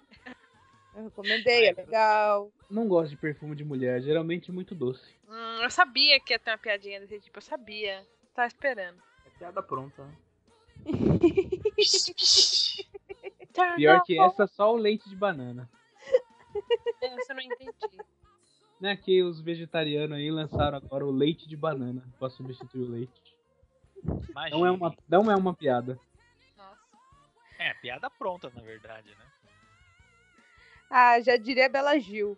Eu recomendei, é legal. Não gosto de perfume de mulher, geralmente muito doce. Hum, eu sabia que ia ter uma piadinha desse tipo. Eu sabia. Tava esperando. É piada pronta, né? Pior que essa, só o leite de banana. Essa eu não entendi. Né, que os vegetarianos aí lançaram agora o leite de banana pra substituir o leite. Imagina. Não é uma, não é uma piada. Nossa. É, piada pronta, na verdade, né? Ah, já diria Bela Gil.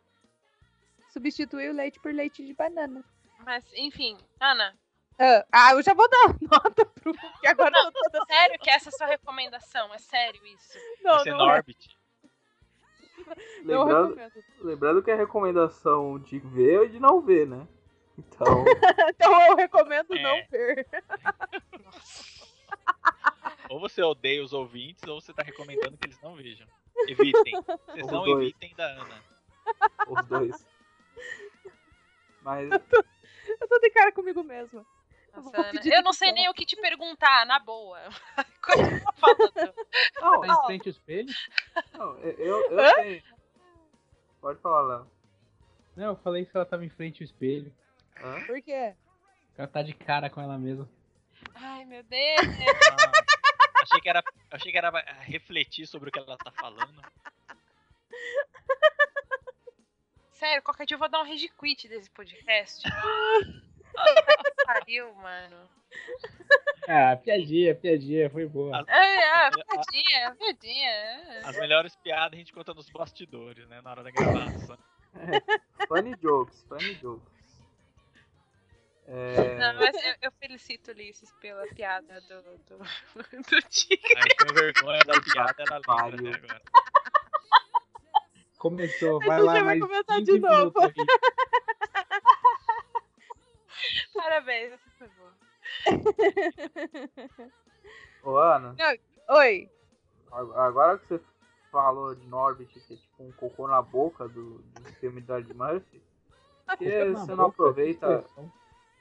Substituir o leite por leite de banana. Mas, enfim, Ana, Ah, ah, eu já vou dar nota pro. Porque agora eu tô dando. sério que essa é a sua recomendação? É sério isso? Não, Esse é não, é. Norbit. não Lembrando, lembrando que é recomendação de ver e de não ver, né? Então, Então eu recomendo É. não ver. Ou você odeia os ouvintes, ou você tá recomendando que eles não vejam. Evitem. Vocês não dois. evitem da Ana. os dois. Mas Eu tô de cara comigo mesma. Eu Nossa, pedir eu não sei nem o que te perguntar, na boa. Continua falando. não, Tá em frente ao espelho? não, eu, eu tenho. Pode falar, Léo. Não, eu falei que ela tava em frente ao espelho. Hã? Por quê? Ela tá de cara com ela mesma. Ai, meu Deus. Ah, achei que era, achei que era refletir sobre o que ela tá falando. Sério, qualquer dia eu vou dar um rage quit desse podcast. Pariu, mano. Ah, piadinha, piadinha, foi boa. Ai, ah, piadinha, piadinha. As melhores piadas a gente conta nos bastidores, né? Na hora da gravação. Funny jokes, funny jokes. É, Não, mas eu, eu felicito Ulisses pela piada do, do, do Tigre. Aí tem vergonha da piada, lembra Pariu. até agora. Começou, A vai gente lá vai mais começar 15 de novo. Parabéns, essa foi boa. Ô, Ana, Oi. a- agora que você falou de Norbit, que é tipo um cocô na boca do, do filme do Ed Murphy, por que você não boca, aproveita.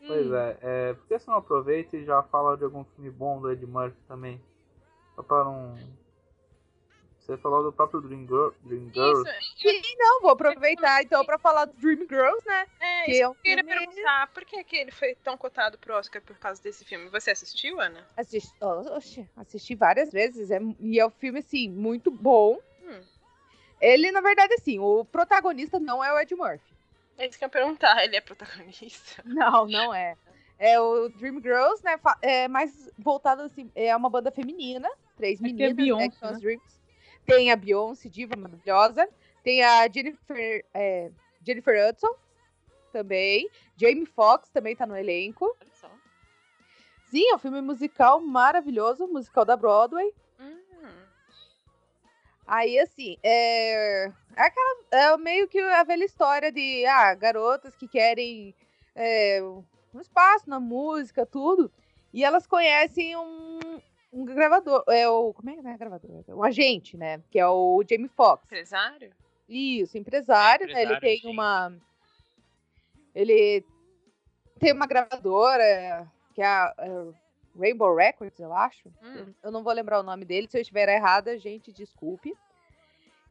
Pois Hum. é, é, por que você não aproveita e já fala de algum filme bom do Ed Murphy também? Só pra não. Você falou do próprio Dream, Girl, Dream Girls. Isso, Sim, não, vou aproveitar então pra falar do Dream Girls, né? é, Que isso é um que eu queria filme- perguntar. Por que, que ele foi tão cotado pro Oscar por causa desse filme? Você assistiu, Ana? Assisti, oxe, assisti várias vezes. É, e é um filme, assim, muito bom. Hum. Ele, na verdade, assim, o protagonista não é o Ed Murphy. É isso que eu ia perguntar. Ele é protagonista? Não, não é. É o Dream Girls, né? É mais voltado assim. É uma banda feminina. Três Aqui é meninas, né, Beyoncé, que são as né? Dreams. Tem a Beyoncé, diva maravilhosa. Tem a Jennifer, é, Jennifer Hudson também. Jamie Foxx também tá no elenco. Olha só. Sim, é um filme musical maravilhoso, musical da Broadway. Aí, assim, é, é aquela. É meio que a velha história de ah, garotas que querem é, um espaço na música, tudo. E elas conhecem um, um gravador. É o. Como é que é gravador? Um agente, né? Que é o Jamie Foxx. Empresário? Isso, empresário, É, né? Ele empresário, tem sim. uma. Ele tem uma gravadora que é a é, Rainbow Records, eu acho. Hum. Eu- não vou lembrar o nome dele. Se eu estiver errada, gente, desculpe.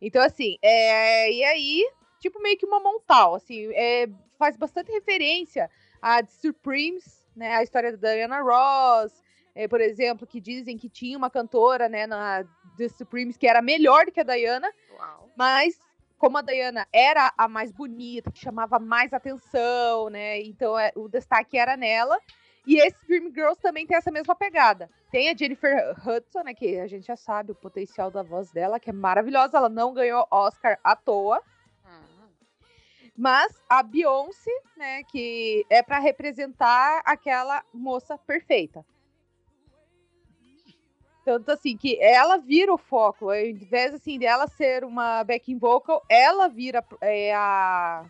Então, assim, é... e aí, tipo, meio que uma montal, assim, é... faz bastante referência a The Supremes, né? A história da Diana Ross, é, por exemplo, que dizem que tinha uma cantora, né, na The Supremes que era melhor do que a Diana, Uau. mas como a Diana era a mais bonita, que chamava mais atenção, né? Então é, o destaque era nela. E esse Dream Girls também tem essa mesma pegada. Tem a Jennifer Hudson, né? Que a gente já sabe o potencial da voz dela, que é maravilhosa. Ela não ganhou Oscar à toa. Mas a Beyoncé, né? Que é pra representar aquela moça perfeita. Tanto assim, que ela vira o foco. Ao invés assim, dela ser uma backing vocal, ela vira é, a.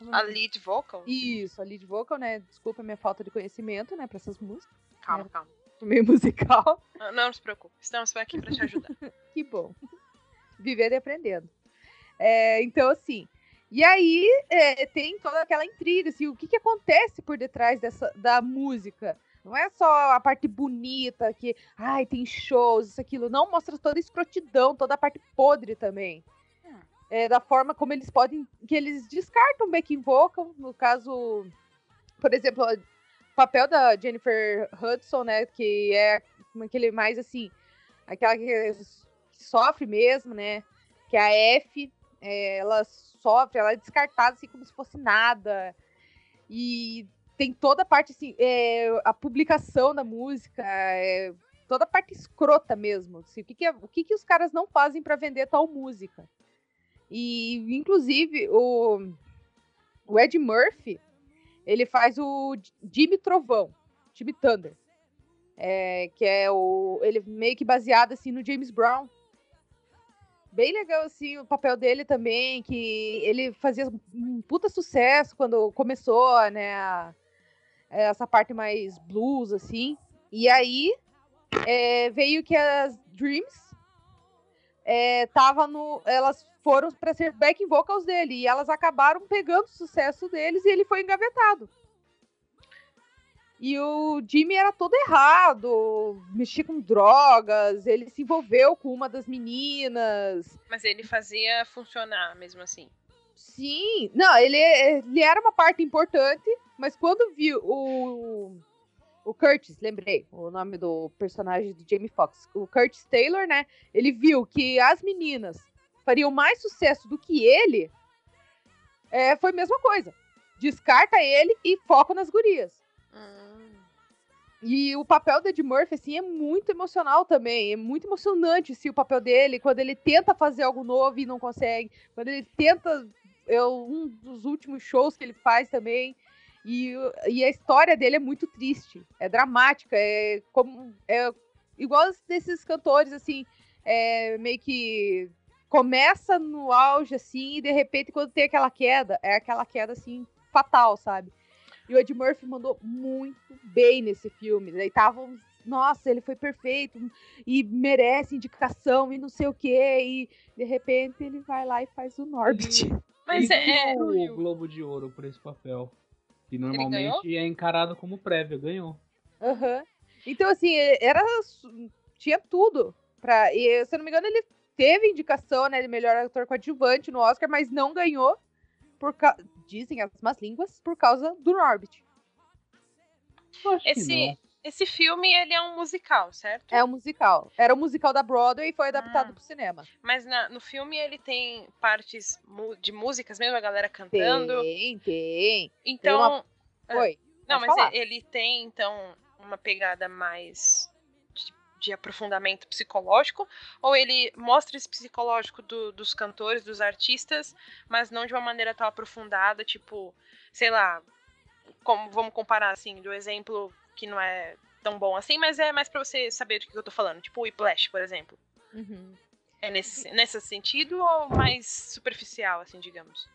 como é A lead vocal? Isso, a lead vocal, né? Desculpa a minha falta de conhecimento, né, pra essas músicas. Calma, calma. do meio musical. Não, não se preocupe. Estamos aqui pra te ajudar. Que bom. Vivendo e aprendendo. É, então, assim. E aí é, tem toda aquela intriga, assim, o que, que acontece por detrás dessa, da música. Não é só a parte bonita, que, ai, tem shows, isso, aquilo. Não, mostra toda a escrotidão, toda a parte podre também. É, da forma como eles podem. que eles descartam backing vocal. No caso, por exemplo, o papel da Jennifer Hudson, né? Que é aquele mais assim. Aquela que sofre mesmo, né? Que é a F. é, ela sofre, ela é descartada assim como se fosse nada. E tem toda a parte assim, é, a publicação da música, é, toda a parte escrota mesmo. Assim, o que, que, é- o que, que os caras não fazem para vender tal música? E, inclusive, o, o Ed Murphy, ele faz o Jimmy Trovão, Jimmy Thunder. É, que é o. Ele meio que baseado assim no James Brown. Bem legal, assim, o papel dele também, que ele fazia um puta sucesso quando começou, né, a- essa parte mais blues, assim. E aí, é, veio que as Dreams é, tava no, elas foram para ser backing vocals dele, e elas acabaram pegando o sucesso deles e ele foi engavetado. E o Jimmy era todo errado, mexia com drogas, ele se envolveu com uma das meninas. Mas ele fazia funcionar mesmo assim. Sim, não, ele, ele era uma parte importante, mas quando viu o, o Curtis, lembrei o nome do personagem do Jamie Foxx, o Curtis Taylor, né? Ele viu que as meninas fariam mais sucesso do que ele, é, foi a mesma coisa. Descarta ele e foca nas gurias. Hum. E o papel do Ed Murphy, assim, é muito emocional também. É muito emocionante, assim, o papel dele, quando ele tenta fazer algo novo e não consegue. Quando ele tenta. É um dos últimos shows que ele faz também. E, e a história dele é muito triste. É dramática. É como. É igual desses cantores, assim. É meio que. Começa no auge, assim, e de repente, quando tem aquela queda, é aquela queda, assim, fatal, sabe? E o Ed Murphy mandou muito bem nesse filme. Daí estavam, nossa, ele foi perfeito e merece indicação e não sei o quê. E de repente ele vai lá e faz o Norbit. Mas ele é. ganhou o Globo de Ouro por esse papel. Que normalmente é encarado como prévia, ganhou. Aham. Então, assim, era. Tinha tudo. Pra, e, se eu não me engano, ele teve indicação, né, de melhor ator coadjuvante no Oscar, mas não ganhou. Por ca... Dizem as más línguas, por causa do Norbit. Esse, não. esse filme, ele é um musical, certo? É um musical. Era um musical da Broadway e foi adaptado Ah. pro cinema. Mas na- no filme ele tem partes de músicas mesmo, a galera cantando. Tem, tem. Então. É. Foi. Não, Pode mas falar. ele tem, então, uma pegada mais de, aprofundamento psicológico? Ou ele mostra esse psicológico do- dos cantores, dos artistas, mas não de uma maneira tão aprofundada, tipo, sei lá, como vamos comparar assim, do exemplo que não é tão bom assim, mas é mais pra você saber do que eu tô falando, tipo o Whiplash, por exemplo. Uhum. É nesse, nesse sentido ou mais superficial, assim, digamos?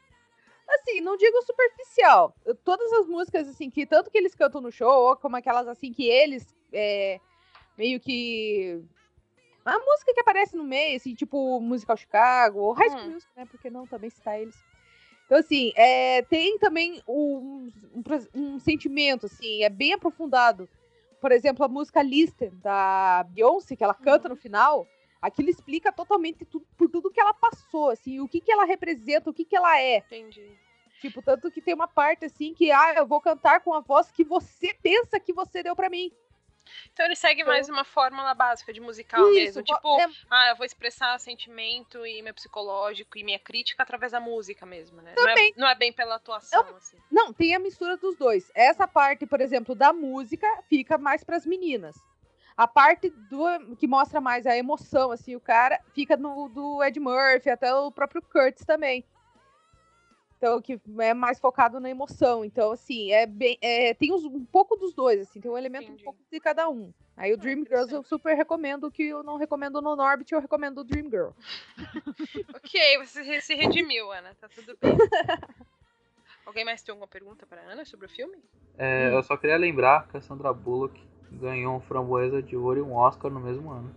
Assim, não digo superficial. Todas as músicas, assim, que tanto que eles cantam no show, ou como aquelas, assim, que eles é, meio que. A música que aparece no meio, assim, tipo Musical Chicago, ou High School Hum. Music, né? Porque não também citar eles. Então, assim, é, tem também um, um, um sentimento, assim, é bem aprofundado. Por exemplo, a música Listen, da Beyoncé, que ela canta no final, aquilo explica totalmente tudo, por tudo que ela passou, assim, o que, que ela representa, o que, que ela é. Entendi. Tipo, tanto que tem uma parte assim que, ah, eu vou cantar com a voz que você pensa que você deu pra mim. Então ele segue Então- mais uma fórmula básica de musical mesmo. vo- Tipo, é, ah, eu vou expressar sentimento e meu psicológico e minha crítica através da música mesmo, né? Não é, não é bem pela atuação, assim. não, tem a mistura dos dois. Essa parte, por exemplo, da música fica mais pras meninas. A parte do que mostra mais a emoção, assim, o cara fica no do Ed Murphy, até o próprio Curtis também. Então, que é mais focado na emoção. Então, assim, é bem. é, tem uns- um pouco dos dois, assim, tem um elemento Entendi. um pouco de cada um. Aí o Ah, Dream Girls eu super recomendo, o que eu não recomendo no Norbit, eu recomendo o Dream Girl. Ok, você se redimiu, Ana. Tá tudo bem. Alguém mais tem alguma pergunta para Ana sobre o filme? É, Eu só queria lembrar que a Sandra Bullock ganhou um Framboesa de Ouro e um Oscar no mesmo ano.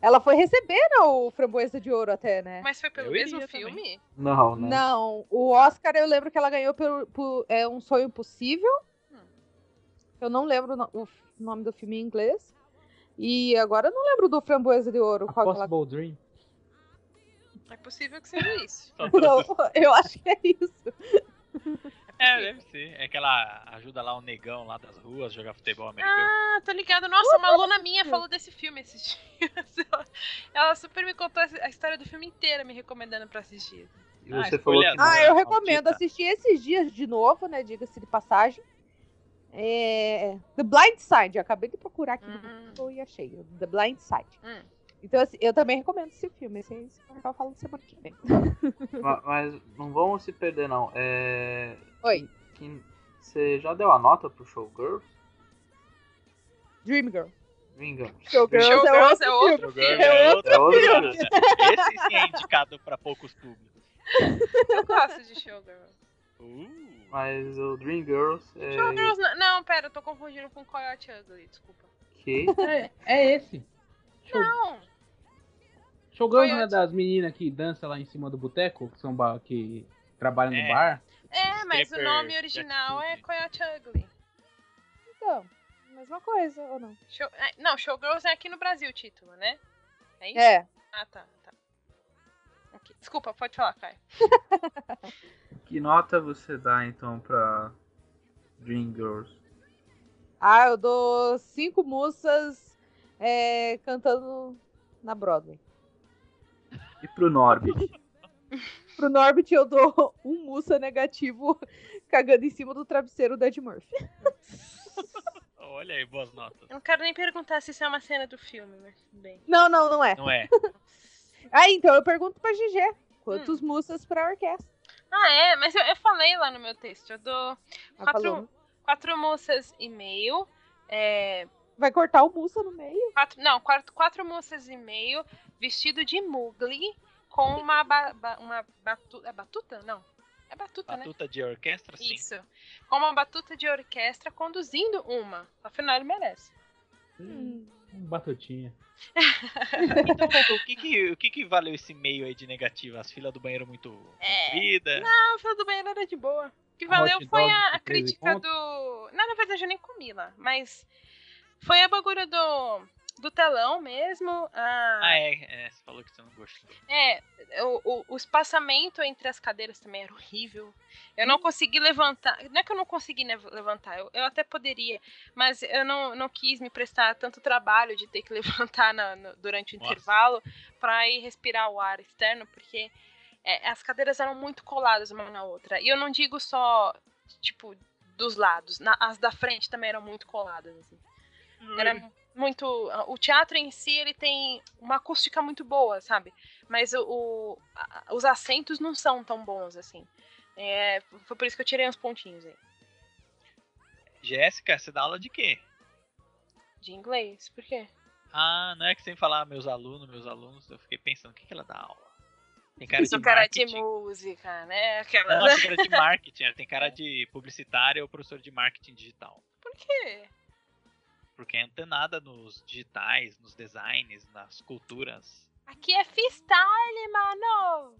Ela foi receber né, o Framboesa de Ouro até, né? Mas foi pelo Eu mesmo filme? Não, né? Não, o Oscar eu lembro que ela ganhou por, por é, Um Sonho Possível. Hum. Eu não lembro o nome do filme em inglês. E agora eu não lembro do Framboesa de Ouro. A Qual que ela... Possible Dream. É possível que seja isso. Não, eu acho que é isso. É, deve ser. É que ela ajuda lá o negão lá das ruas jogar futebol americano. Ah, tô ligado. Nossa, uma aluna minha falou desse filme esses dias. Ela, ela super me contou a história do filme inteira, me recomendando pra assistir. E Ah, você falou que Ah, eu recomendo assistir esses dias de novo, né? Diga-se de passagem. É... The Blind Side. Eu acabei de procurar aqui no Hum. Google e achei. The Blind Side. Hum. Então, assim, eu também recomendo esse filme. Esse aí, eu falo semana que vem. Ma- Mas não vamos se perder, não. É... Oi, que- Você já deu a nota pro Showgirls? Dream Girl. Showgirls, Showgirls é é outro outro filme. Showgirl é outro É outro filme. Esse sim é indicado pra poucos públicos. Eu gosto de Showgirl. Uh, Mas o Dream Girls é. Showgirls, não, não, pera, eu tô confundindo com Coyote Ugly, desculpa. Que? É, é esse. Show, Não, Showgirls não é Coyote. das meninas que dançam lá em cima do boteco, que, são ba- que trabalham no É. bar? é, mas o Stripper nome original é Coyote Ugly. Então, mesma coisa, ou não? Show, é, não, Showgirls é aqui no Brasil o título, né? É isso? É. Ah, tá, tá. Desculpa, pode falar, Caio. Que nota você dá então pra Dream Girls? Ah, eu dou cinco moças é, cantando na Broadway. E pro Norbit? Pro Norbit eu dou um mussa negativo cagando em cima do travesseiro do Ed Murphy. olha aí, boas notas. Eu não quero nem perguntar se isso é uma cena do filme, mas tudo bem. Não, não, não é. Não é? Ah, então eu pergunto pra GG. Quantos mussas pra orquestra? Ah, é, mas eu, eu falei lá no meu texto. Eu dou Ela quatro, falou, quatro moças e meio. É, Vai cortar o mussa no meio? quatro, não, quatro, quatro moças e meio vestido de mugli com uma, ba, ba- uma batu, é batuta? Não. É batuta, né? Batuta de orquestra, sim. Isso. Com uma batuta de orquestra conduzindo uma. Afinal, ele merece. Hum. Batutinha. Então, o que que, o que que valeu esse meio aí de negativo? As filas do banheiro muito É. Não, o fila do banheiro era de boa. O que A valeu hot foi a, a 13 crítica do. Não, na verdade eu nem comi lá, mas foi a bagulho do. Do telão mesmo. a- Ah, é, é, você falou que você não gostou. É, o, o, o espaçamento entre as cadeiras também era horrível. Eu não consegui levantar. Não é que eu não consegui levantar, eu, eu até poderia, mas eu não, não quis me prestar tanto trabalho de ter que levantar na- no- durante o Nossa. intervalo pra ir respirar o ar externo, porque é, as cadeiras eram muito coladas uma na outra. E eu não digo só, tipo, dos lados, na- as da frente também eram muito coladas. Assim. Era muito. O teatro em si ele tem uma acústica muito boa, sabe? Mas o, o- a- os assentos não são tão bons assim. É, foi por isso que eu tirei uns pontinhos aí. Jéssica, você dá aula de quê? De inglês, por quê? Ah, não é que sem falar meus alunos, meus alunos, eu fiquei pensando, o que, que ela dá aula? Tem cara de cara de música, né? Aquela. Não, tem cara de marketing, ela tem cara de publicitária ou professor de marketing digital. Por quê? Porque é antenada nos digitais, nos designs, nas culturas. Aqui é freestyle, mano!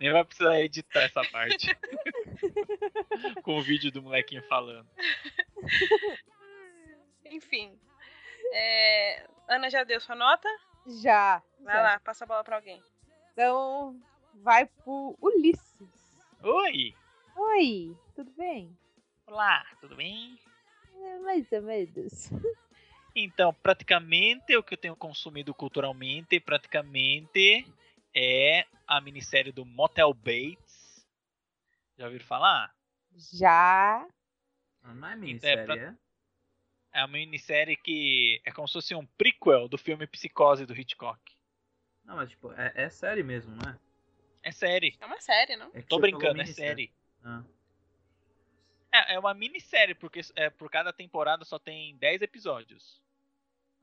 Nem vai precisar editar essa parte. Com o vídeo do molequinho falando. Enfim. É, Ana já deu sua nota? Já. Vai já. lá, passa a bola pra alguém. Então, vai pro Ulisses. Oi! Oi, tudo bem? Olá, tudo bem? É, mais ou menos. Então, praticamente o que eu tenho consumido culturalmente, praticamente é a minissérie do Motel Bates. Já ouviram falar? Já. Não é minissérie, pra- é? É uma minissérie que é como se fosse um prequel do filme Psicose do Hitchcock. Não, mas tipo, é, é série mesmo, não é? É série. É uma série, não? É Tô brincando, é série. Ah. É, é uma minissérie, porque é, por cada temporada só tem 10 episódios.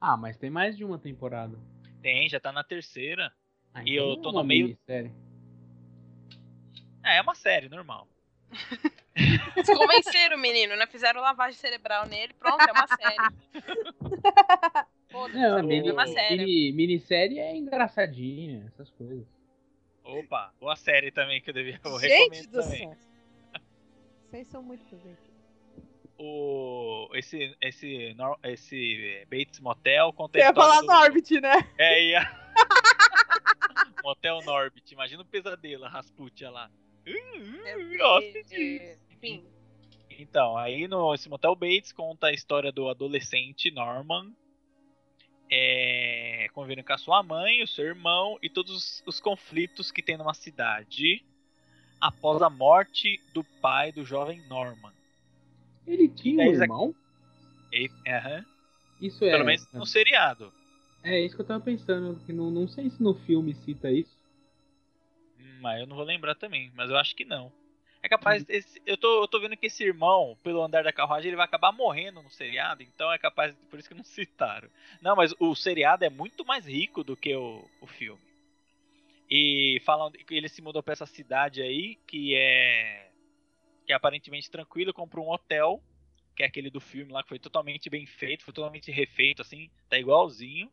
Ah, mas tem mais de uma temporada. Tem, já tá na terceira. Ah, E então eu não tô é no uma meio- minissérie. É, é uma série, normal. Se convenceram o menino, né? Fizeram lavagem cerebral nele, pronto, é uma série. Foda-se, Não, merda é uma mini- série. mini, minissérie é engraçadinha, essas coisas. Opa, boa série também que eu devia eu Gente recomendo do também. céu. Vocês são muito presentes. O esse esse esse Bates Motel conta Você ia falar do, Norbit, né? É, ia. Motel Norbit. Imagina o pesadelo, a Rasputia lá. Disso. Enfim, Então, aí no esse Motel Bates conta a história do adolescente Norman é, convivendo com a sua mãe, o seu irmão e todos os, os conflitos que tem numa cidade após a morte do pai do jovem Norman. Ele tinha um irmão? Aham, Isso é. Pelo menos no seriado. É isso que eu tava pensando, que não, não sei se no filme cita isso. Hum, Mas eu não vou lembrar também, mas eu acho que não. É capaz. esse- eu, tô, eu tô vendo que esse irmão, pelo andar da carruagem, ele vai acabar morrendo no seriado, então é capaz. Por isso que não citaram. Não, mas o seriado é muito mais rico do que o, o filme. E falam que ele se mudou pra essa cidade aí, que é. que é aparentemente tranquilo, comprou um hotel, que é aquele do filme lá, que foi totalmente bem feito, foi totalmente refeito, assim, tá igualzinho.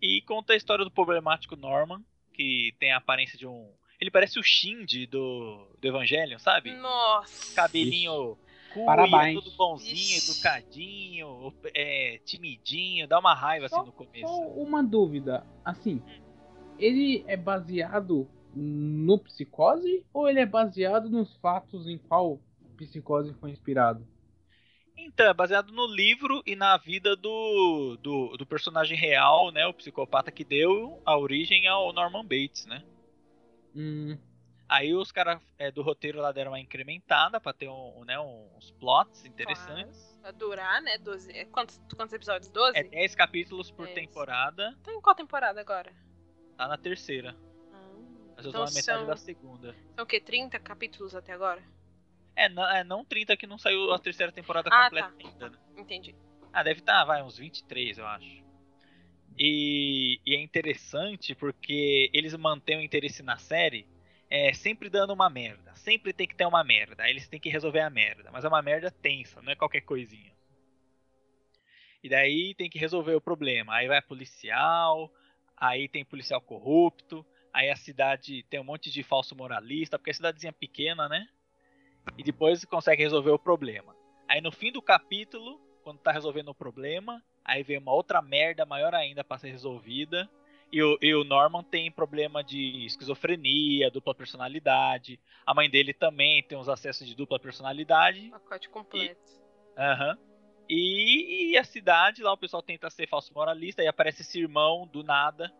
E conta a história do problemático Norman, que tem a aparência de um. Ele parece o Shindy do, do Evangelion, sabe? nossa. Cabelinho cuia, Parabéns. todo bonzinho, Ixi. educadinho, é, timidinho, dá uma raiva assim Só- no começo. Só uma dúvida, assim, ele é baseado no Psicose ou ele é baseado nos fatos em qual Psicose foi inspirado? Então, é baseado no livro e na vida do, do, do personagem real, né? O psicopata que deu a origem ao Norman Bates, né? Hum, Aí os caras é, do roteiro lá deram uma incrementada pra ter um, né, uns plots interessantes. Vai durar, né? 12. é Quantos, quantos episódios? 12? É 10 capítulos por Isso. temporada, Tá em qual temporada agora? tá na terceira. Hum, Mas eu tô então na metade são, da segunda. são o quê? 30 capítulos até agora? É não, é, não 30 que não saiu a terceira temporada Ah, completa tá. ainda, né? Entendi. Ah, deve estar, tá, vai, uns 23, eu acho. E, e, é interessante porque eles mantêm o interesse na série é, sempre dando uma merda. Sempre tem que ter uma merda. Eles têm que resolver a merda. Mas é uma merda tensa, não é qualquer coisinha. E daí tem que resolver o problema. Aí vai policial, aí tem policial corrupto, aí a cidade tem um monte de falso moralista, porque a cidadezinha é pequena, né? E depois consegue resolver o problema. Aí no fim do capítulo, quando tá resolvendo o problema, aí vem uma outra merda maior ainda para ser resolvida. E o, e o, Norman tem problema de esquizofrenia, dupla personalidade. A mãe dele também tem uns acessos de dupla personalidade. Pacote completo. Aham. E, e, a cidade, lá o pessoal tenta ser falso moralista e aparece esse irmão do nada,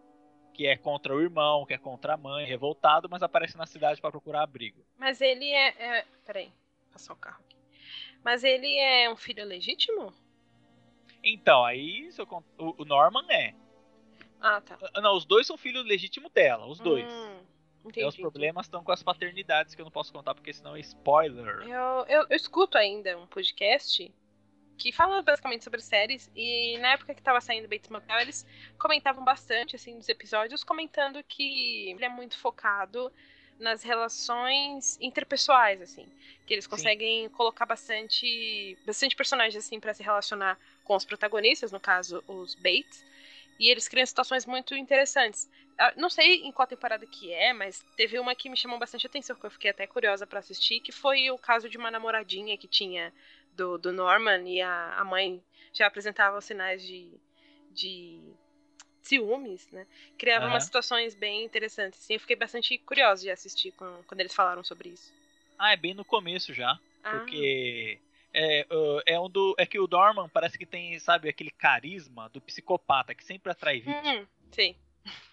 que é contra o irmão, que é contra a mãe, revoltado, mas aparece na cidade para procurar abrigo. Mas ele é, é. Peraí, passar o carro aqui. Mas ele é um filho legítimo? Então, aí o Norman é. Ah, tá. Ah, não, os dois são filhos legítimos dela, os dois. Hum, entendi, e os problemas estão com as paternidades que eu não posso contar porque senão é spoiler. Eu, eu, eu escuto ainda um podcast que fala basicamente sobre séries e na época que tava saindo Bates Motel eles comentavam bastante assim dos episódios comentando que ele é muito focado nas relações interpessoais assim que eles conseguem Sim. colocar bastante bastante personagens assim para se relacionar com os protagonistas no caso os Bates e eles criam situações muito interessantes. Ah, não sei em qual temporada que é, mas teve uma que me chamou bastante atenção, que eu fiquei até curiosa para assistir, que foi o caso de uma namoradinha que tinha do, do Norman e a, a mãe já apresentava os sinais de, de ciúmes, né? Criava uhum. umas situações bem interessantes. Assim, eu fiquei bastante curiosa de assistir com, quando eles falaram sobre isso. Ah, é bem no começo já. Ah. Porque é, é, um do, é que o Dorman parece que tem, sabe, aquele carisma do psicopata que sempre atrai vítima. Hum, sim.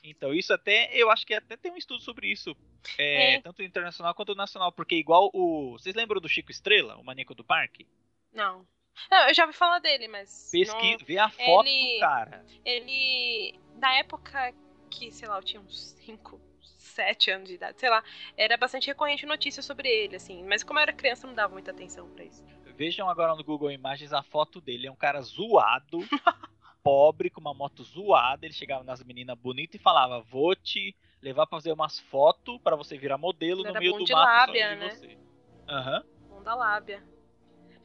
Então, isso até, eu acho que até tem um estudo sobre isso. É, é. Tanto internacional quanto nacional. Porque igual o. Vocês lembram do Chico Estrela, o maníaco do parque? Não. Não, eu já ouvi falar dele, mas. Pesquisa, não... vê a foto ele, do cara. Ele. Na época que, sei lá, eu tinha uns 5, 7 anos de idade, sei lá, era bastante recorrente notícia sobre ele, assim. Mas como eu era criança, não dava muita atenção para isso. Vejam agora no Google Imagens a foto dele. É um cara zoado, pobre, com uma moto zoada. Ele chegava nas meninas bonitas e falava: Vou te levar pra fazer umas fotos para você virar modelo no meio do mato lábia, né? você. Aham. Uhum. Da lábia.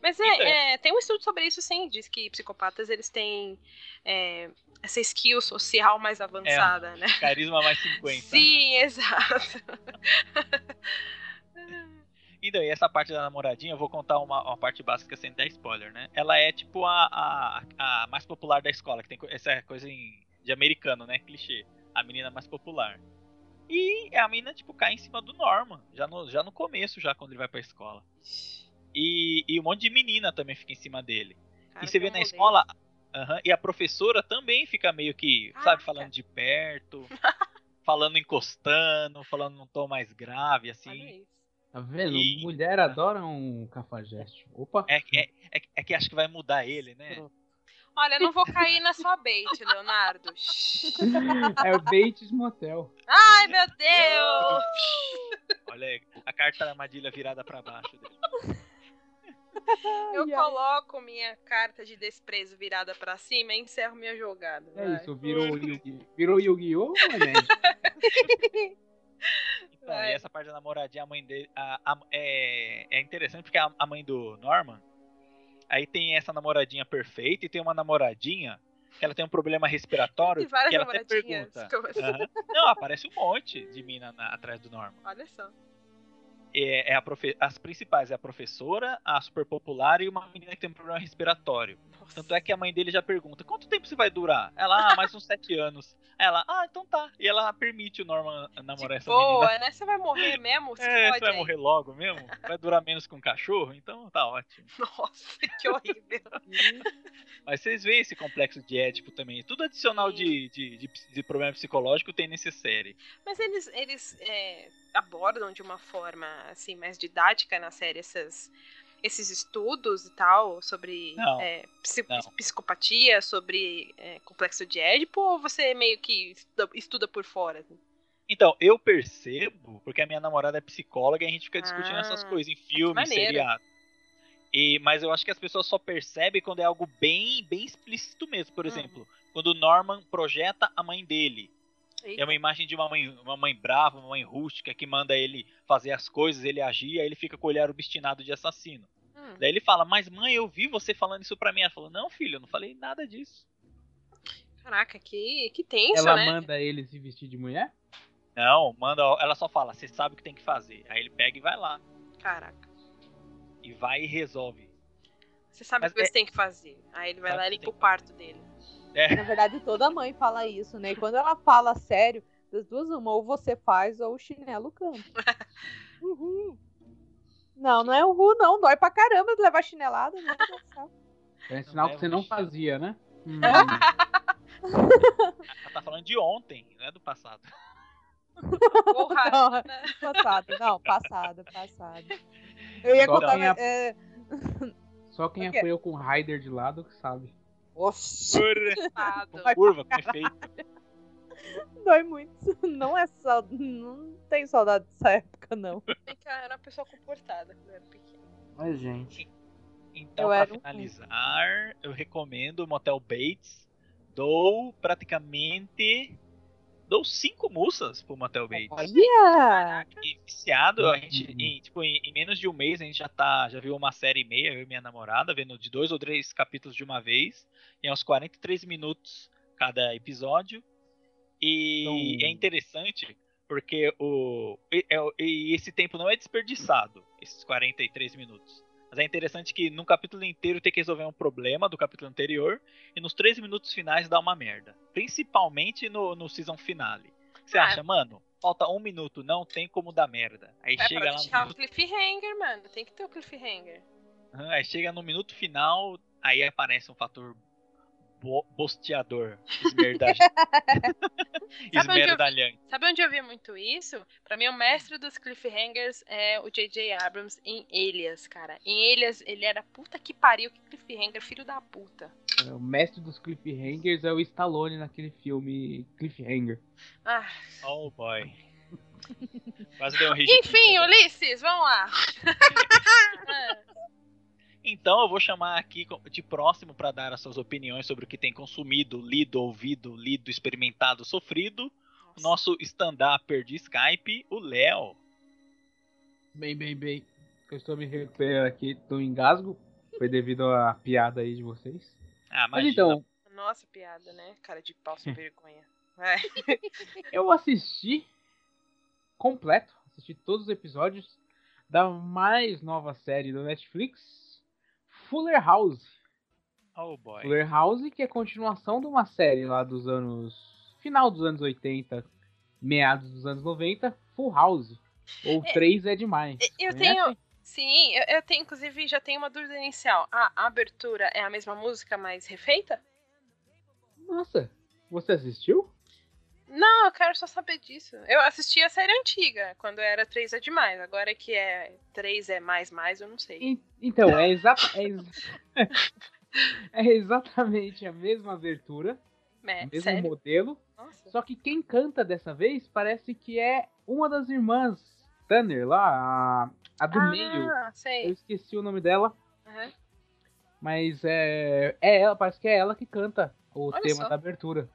Mas é, é, tem um estudo sobre isso, sim. Diz que psicopatas eles têm é, essa skill social mais avançada, é, né? Carisma mais 50. Sim, exato. Então, e essa parte da namoradinha, eu vou contar uma, uma parte básica sem dar spoiler, né? Ela é tipo a, a, a mais popular da escola, que tem essa coisa em, de americano, né? Clichê. A menina mais popular. E a menina, tipo, cai em cima do Norman, já no, já no começo, já quando ele vai pra escola. E, e um monte de menina também fica em cima dele. Cara, e você vê na escola. Uhum, e a professora também fica meio que, ah, sabe, falando de perto, falando encostando, falando num tom mais grave, assim. Tá vendo? E... Mulher adora um cafajeste. Opa! É, é, é, é, que acho que vai mudar ele, né? Olha, não vou cair na sua bait, Leonardo. é o Bates Motel. Ai, meu Deus! Olha aí, a carta da armadilha virada para baixo dele. Eu coloco minha carta de desprezo virada para cima e encerro minha jogada. É vai. isso, virou Yu-Gi-Oh! Virou Yu-Gi-Oh! Então, e essa parte da namoradinha, a mãe dele. A, a, é, é interessante porque a, a mãe do Norman. Aí tem essa namoradinha perfeita e tem uma namoradinha que ela tem um problema respiratório. que ela até pergunta. Não, aparece um monte de mina na, atrás do Norman. Olha só é, é as principais é a professora, a super popular e uma menina que tem um problema respiratório. Tanto é que a mãe dele já pergunta: quanto tempo você vai durar? Ela, ah, mais uns sete anos. Ela, ah, então tá. E ela permite o Norman namorar essa boa, menina. né? Você vai morrer mesmo? Você, é, você vai aí. morrer logo mesmo? Vai durar menos que um cachorro? Então tá ótimo. Nossa, que horrível. Mas vocês veem esse complexo de Édipo também. Tudo adicional de, de, de, de, problema psicológico tem nessa série. Mas eles, eles é, abordam de uma forma assim mais didática na série essas esses estudos e tal sobre é, psicopatia, sobre é, complexo de Édipo, ou você meio que estuda, estuda por fora? Assim? Então, eu percebo, porque a minha namorada é psicóloga e a gente fica discutindo ah, essas coisas em filmes, seriados. E, mas eu acho que as pessoas só percebem quando é algo bem, bem explícito mesmo. Por exemplo, quando o Norman projeta a mãe dele. Eita. É uma imagem de uma mãe, uma mãe brava, uma mãe rústica que manda ele fazer as coisas, ele agir, aí ele fica com o olhar obstinado de assassino. Hum. Daí ele fala, mas mãe, eu vi você falando isso pra mim. Ela falou, não, filho, eu não falei nada disso. Caraca, que, que tenso, Ela né? manda ele se vestir de mulher? Não, manda, ela só fala, você sabe o que tem que fazer. Aí ele pega e vai lá. Caraca. E vai e resolve. Você sabe Mas o que você é- tem que fazer. Aí ele vai Sabe lá e limpa tem o parto dele. É, Na verdade, toda mãe fala isso, né? E quando ela fala sério, das duas, uma, ou você faz ou o chinelo canta. Uhul. Não, não é uhul, não. Dói pra caramba levar chinelada, né? É sinal é que você não fazia, né? Hum. ela tá falando de ontem, não é do passado. Porra, Não, né? passado, não, passado, passado. Eu ia Só contar. quem a- É... Só quem O apoiou com o Raider de lado que sabe. Oxi, Curva, com efeito. dói muito. Não é só. Não tenho saudade dessa época, não. Era uma pessoa comportada quando eu era pequena. Mas, gente, Então, Eu pra era um- finalizar, eu recomendo o Motel Bates. Dou praticamente. Dou cinco moças pro Motel Bates. Olha! E viciado, a Uhum. gente, em, tipo, em, em menos de um mês a gente já tá, já viu uma série e meia, eu e minha namorada, vendo de dois ou três capítulos de uma vez, e aos 43 minutos cada episódio. E Então- é interessante porque o, e, é e esse tempo não é desperdiçado, esses 43 minutos. Mas é interessante que num capítulo inteiro tem que resolver um problema do capítulo anterior, e nos três minutos finais dá uma merda. Principalmente no, no season finale. Você Ah. acha, mano? Falta um minuto, não tem como dar merda. Aí É chega pra lá deixar no o cliffhanger, mano. Tem que ter o cliffhanger. Aí chega no minuto final, aí aparece um fator bo bosteador. Esmerda... Esmerdalhante. Sabe onde eu vi muito isso? Pra mim, o mestre dos cliffhangers é o J.J. Abrams em Elias, cara. Em Elias, ele era puta que pariu, que cliffhanger, filho da puta. É, O mestre dos cliffhangers é o Stallone naquele filme Cliffhanger. Ah, Oh boy. Quase deu um Enfim. Ulisses, vamos lá. Então eu vou chamar aqui de próximo para dar as suas opiniões sobre o que tem consumido, lido, ouvido, lido, experimentado, sofrido. O nosso stand-upper de Skype, o Léo. Bem, bem, bem. Eu estou me recuperando aqui do engasgo. Foi devido à piada aí de vocês. Ah, Mas imagina. então, Nossa, piada, né? Cara de pau sem vergonha. Vai. eu assisti completo, assisti todos os episódios da mais nova série do Netflix, Fuller House. Oh boy. Fuller House, que é continuação de uma série lá dos anos. final dos anos 80, meados dos anos 90, Full House. Ou É, 3 é demais. Eu Conhecem? tenho. Sim, eu, eu tenho, inclusive, já tenho uma dúvida inicial. A abertura é a mesma música, mas refeita? Nossa, você assistiu? Não, eu quero só saber disso. Eu assisti a série antiga, quando era 3 é demais. Agora que é 3 é mais mais, eu não sei. En- Então, é, exata, é, ex- é exatamente a mesma abertura, É, o mesmo sério? modelo. Nossa. Só que quem canta dessa vez parece que é uma das irmãs Tanner lá, a, a do meio. Ah, Eu sei. esqueci o nome dela, Aham. mas é, é ela, parece que é ela que canta o Olha tema só. da abertura.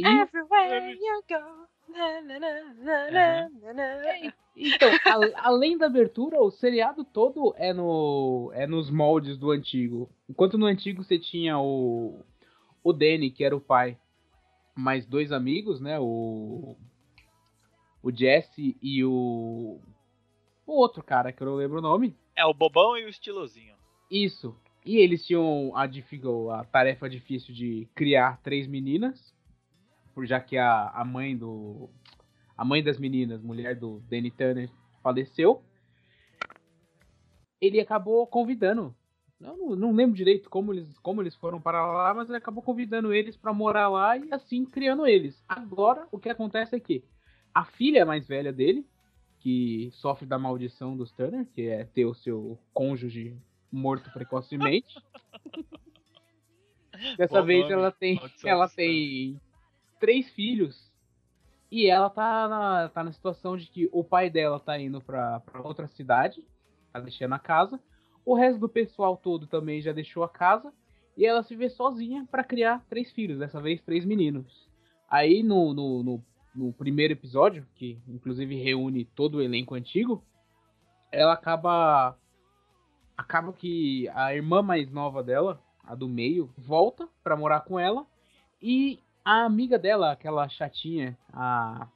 E, Everywhere you go. Na, na, na, na, na, na, na. então, a- além da abertura, o seriado todo é no é nos moldes do antigo. Enquanto no antigo você tinha o o Danny, que era o pai, mais dois amigos, né? O o Jesse e o o outro cara que eu não lembro o nome. É o bobão e o estilosinho. Isso. E eles tinham a, a tarefa difícil de criar três meninas, já que a, a mãe do a mãe das meninas, mulher do Danny Turner, faleceu. Ele acabou convidando. Eu não, não lembro direito como eles, como eles foram para lá, mas ele acabou convidando eles para morar lá e assim criando eles. Agora, o que acontece é que a filha mais velha dele, que sofre da maldição dos Turner, que é ter o seu cônjuge morto precocemente. Dessa Bom vez nome, ela tem, maldição ela tem três filhos. E ela tá na, tá na situação de que o pai dela tá indo pra, pra outra cidade, tá deixando a casa. O resto do pessoal todo também já deixou a casa e ela se vê sozinha para criar três filhos, dessa vez três meninos. Aí no, no, no, no, primeiro episódio, que inclusive reúne todo o elenco antigo, ela acaba. Acaba que a irmã mais nova dela, a do meio, volta para morar com ela. E a amiga dela, aquela chatinha, a.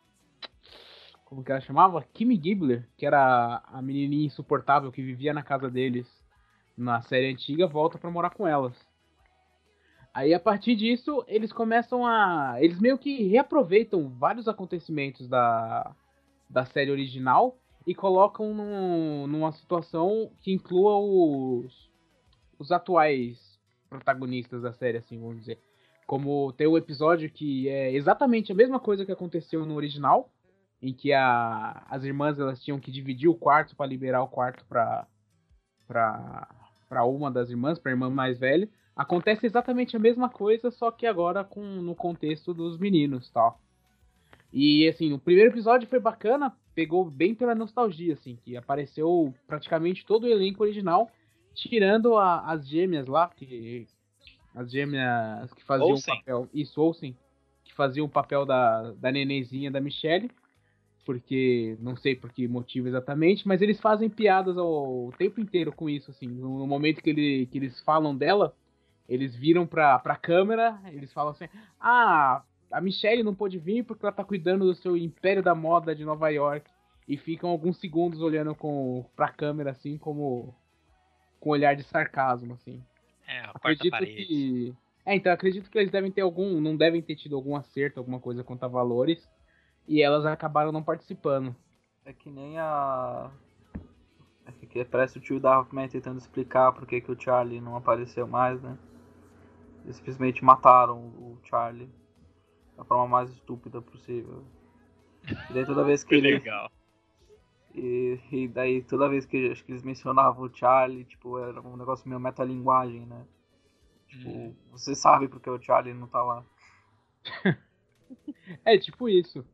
Como que ela chamava? Kimmy Gibbler, que era a menininha insuportável que vivia na casa deles na série antiga, volta para morar com elas. Aí a partir disso, eles começam a. Eles meio que reaproveitam vários acontecimentos da, da série original e colocam num, numa situação que inclua os, os atuais protagonistas da série, assim, vamos dizer. Como tem um episódio que é exatamente a mesma coisa que aconteceu no original, em que a, as irmãs elas tinham que dividir o quarto para liberar o quarto para para uma das irmãs, para a irmã mais velha. Acontece exatamente a mesma coisa, só que agora com no contexto dos meninos, tal. E assim, o primeiro episódio foi bacana, pegou bem pela nostalgia, assim, que apareceu praticamente todo o elenco original, tirando a, as gêmeas lá, que as gêmeas que faziam o papel, isso Olsen, que faziam o papel da da nenenzinha da Michelle, porque não sei por que motivo exatamente, mas eles fazem piadas ao, o tempo inteiro com isso, assim, no, no momento que, ele, que eles falam dela, eles viram pra, pra câmera, eles falam assim: Ah, a Michelle não pôde vir porque ela tá cuidando do seu império da moda de Nova York. E ficam alguns segundos olhando com, pra câmera, assim, como. com um olhar de sarcasmo, assim. É, a quarta Acredito parede. que. É, então acredito que eles devem ter algum. Não devem ter tido algum acerto, alguma coisa quanto a valores. E elas acabaram não participando. É que nem a. É que parece o tio da Rockman tentando explicar por que, que o Charlie não apareceu mais, né? Eles simplesmente mataram o Charlie da forma mais estúpida possível. E daí toda vez que Que ele. legal. E, e daí toda vez que acho que eles mencionavam o Charlie, tipo, era um negócio meio metalinguagem, né? Tipo, Hum. você sabe porque o Charlie não tá lá. É, tipo isso.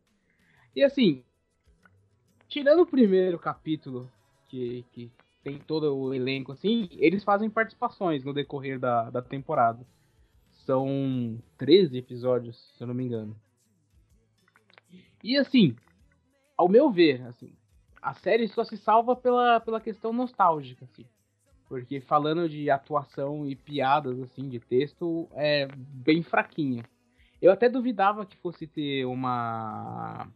E assim, tirando o primeiro capítulo, que, que tem todo o elenco, assim, eles fazem participações no decorrer da, da temporada. São 13 episódios, se eu não me engano. E assim, ao meu ver, assim, a série só se salva pela, pela questão nostálgica, assim. Porque falando de atuação e piadas, assim, de texto, é bem fraquinha. Eu até duvidava que fosse ter uma.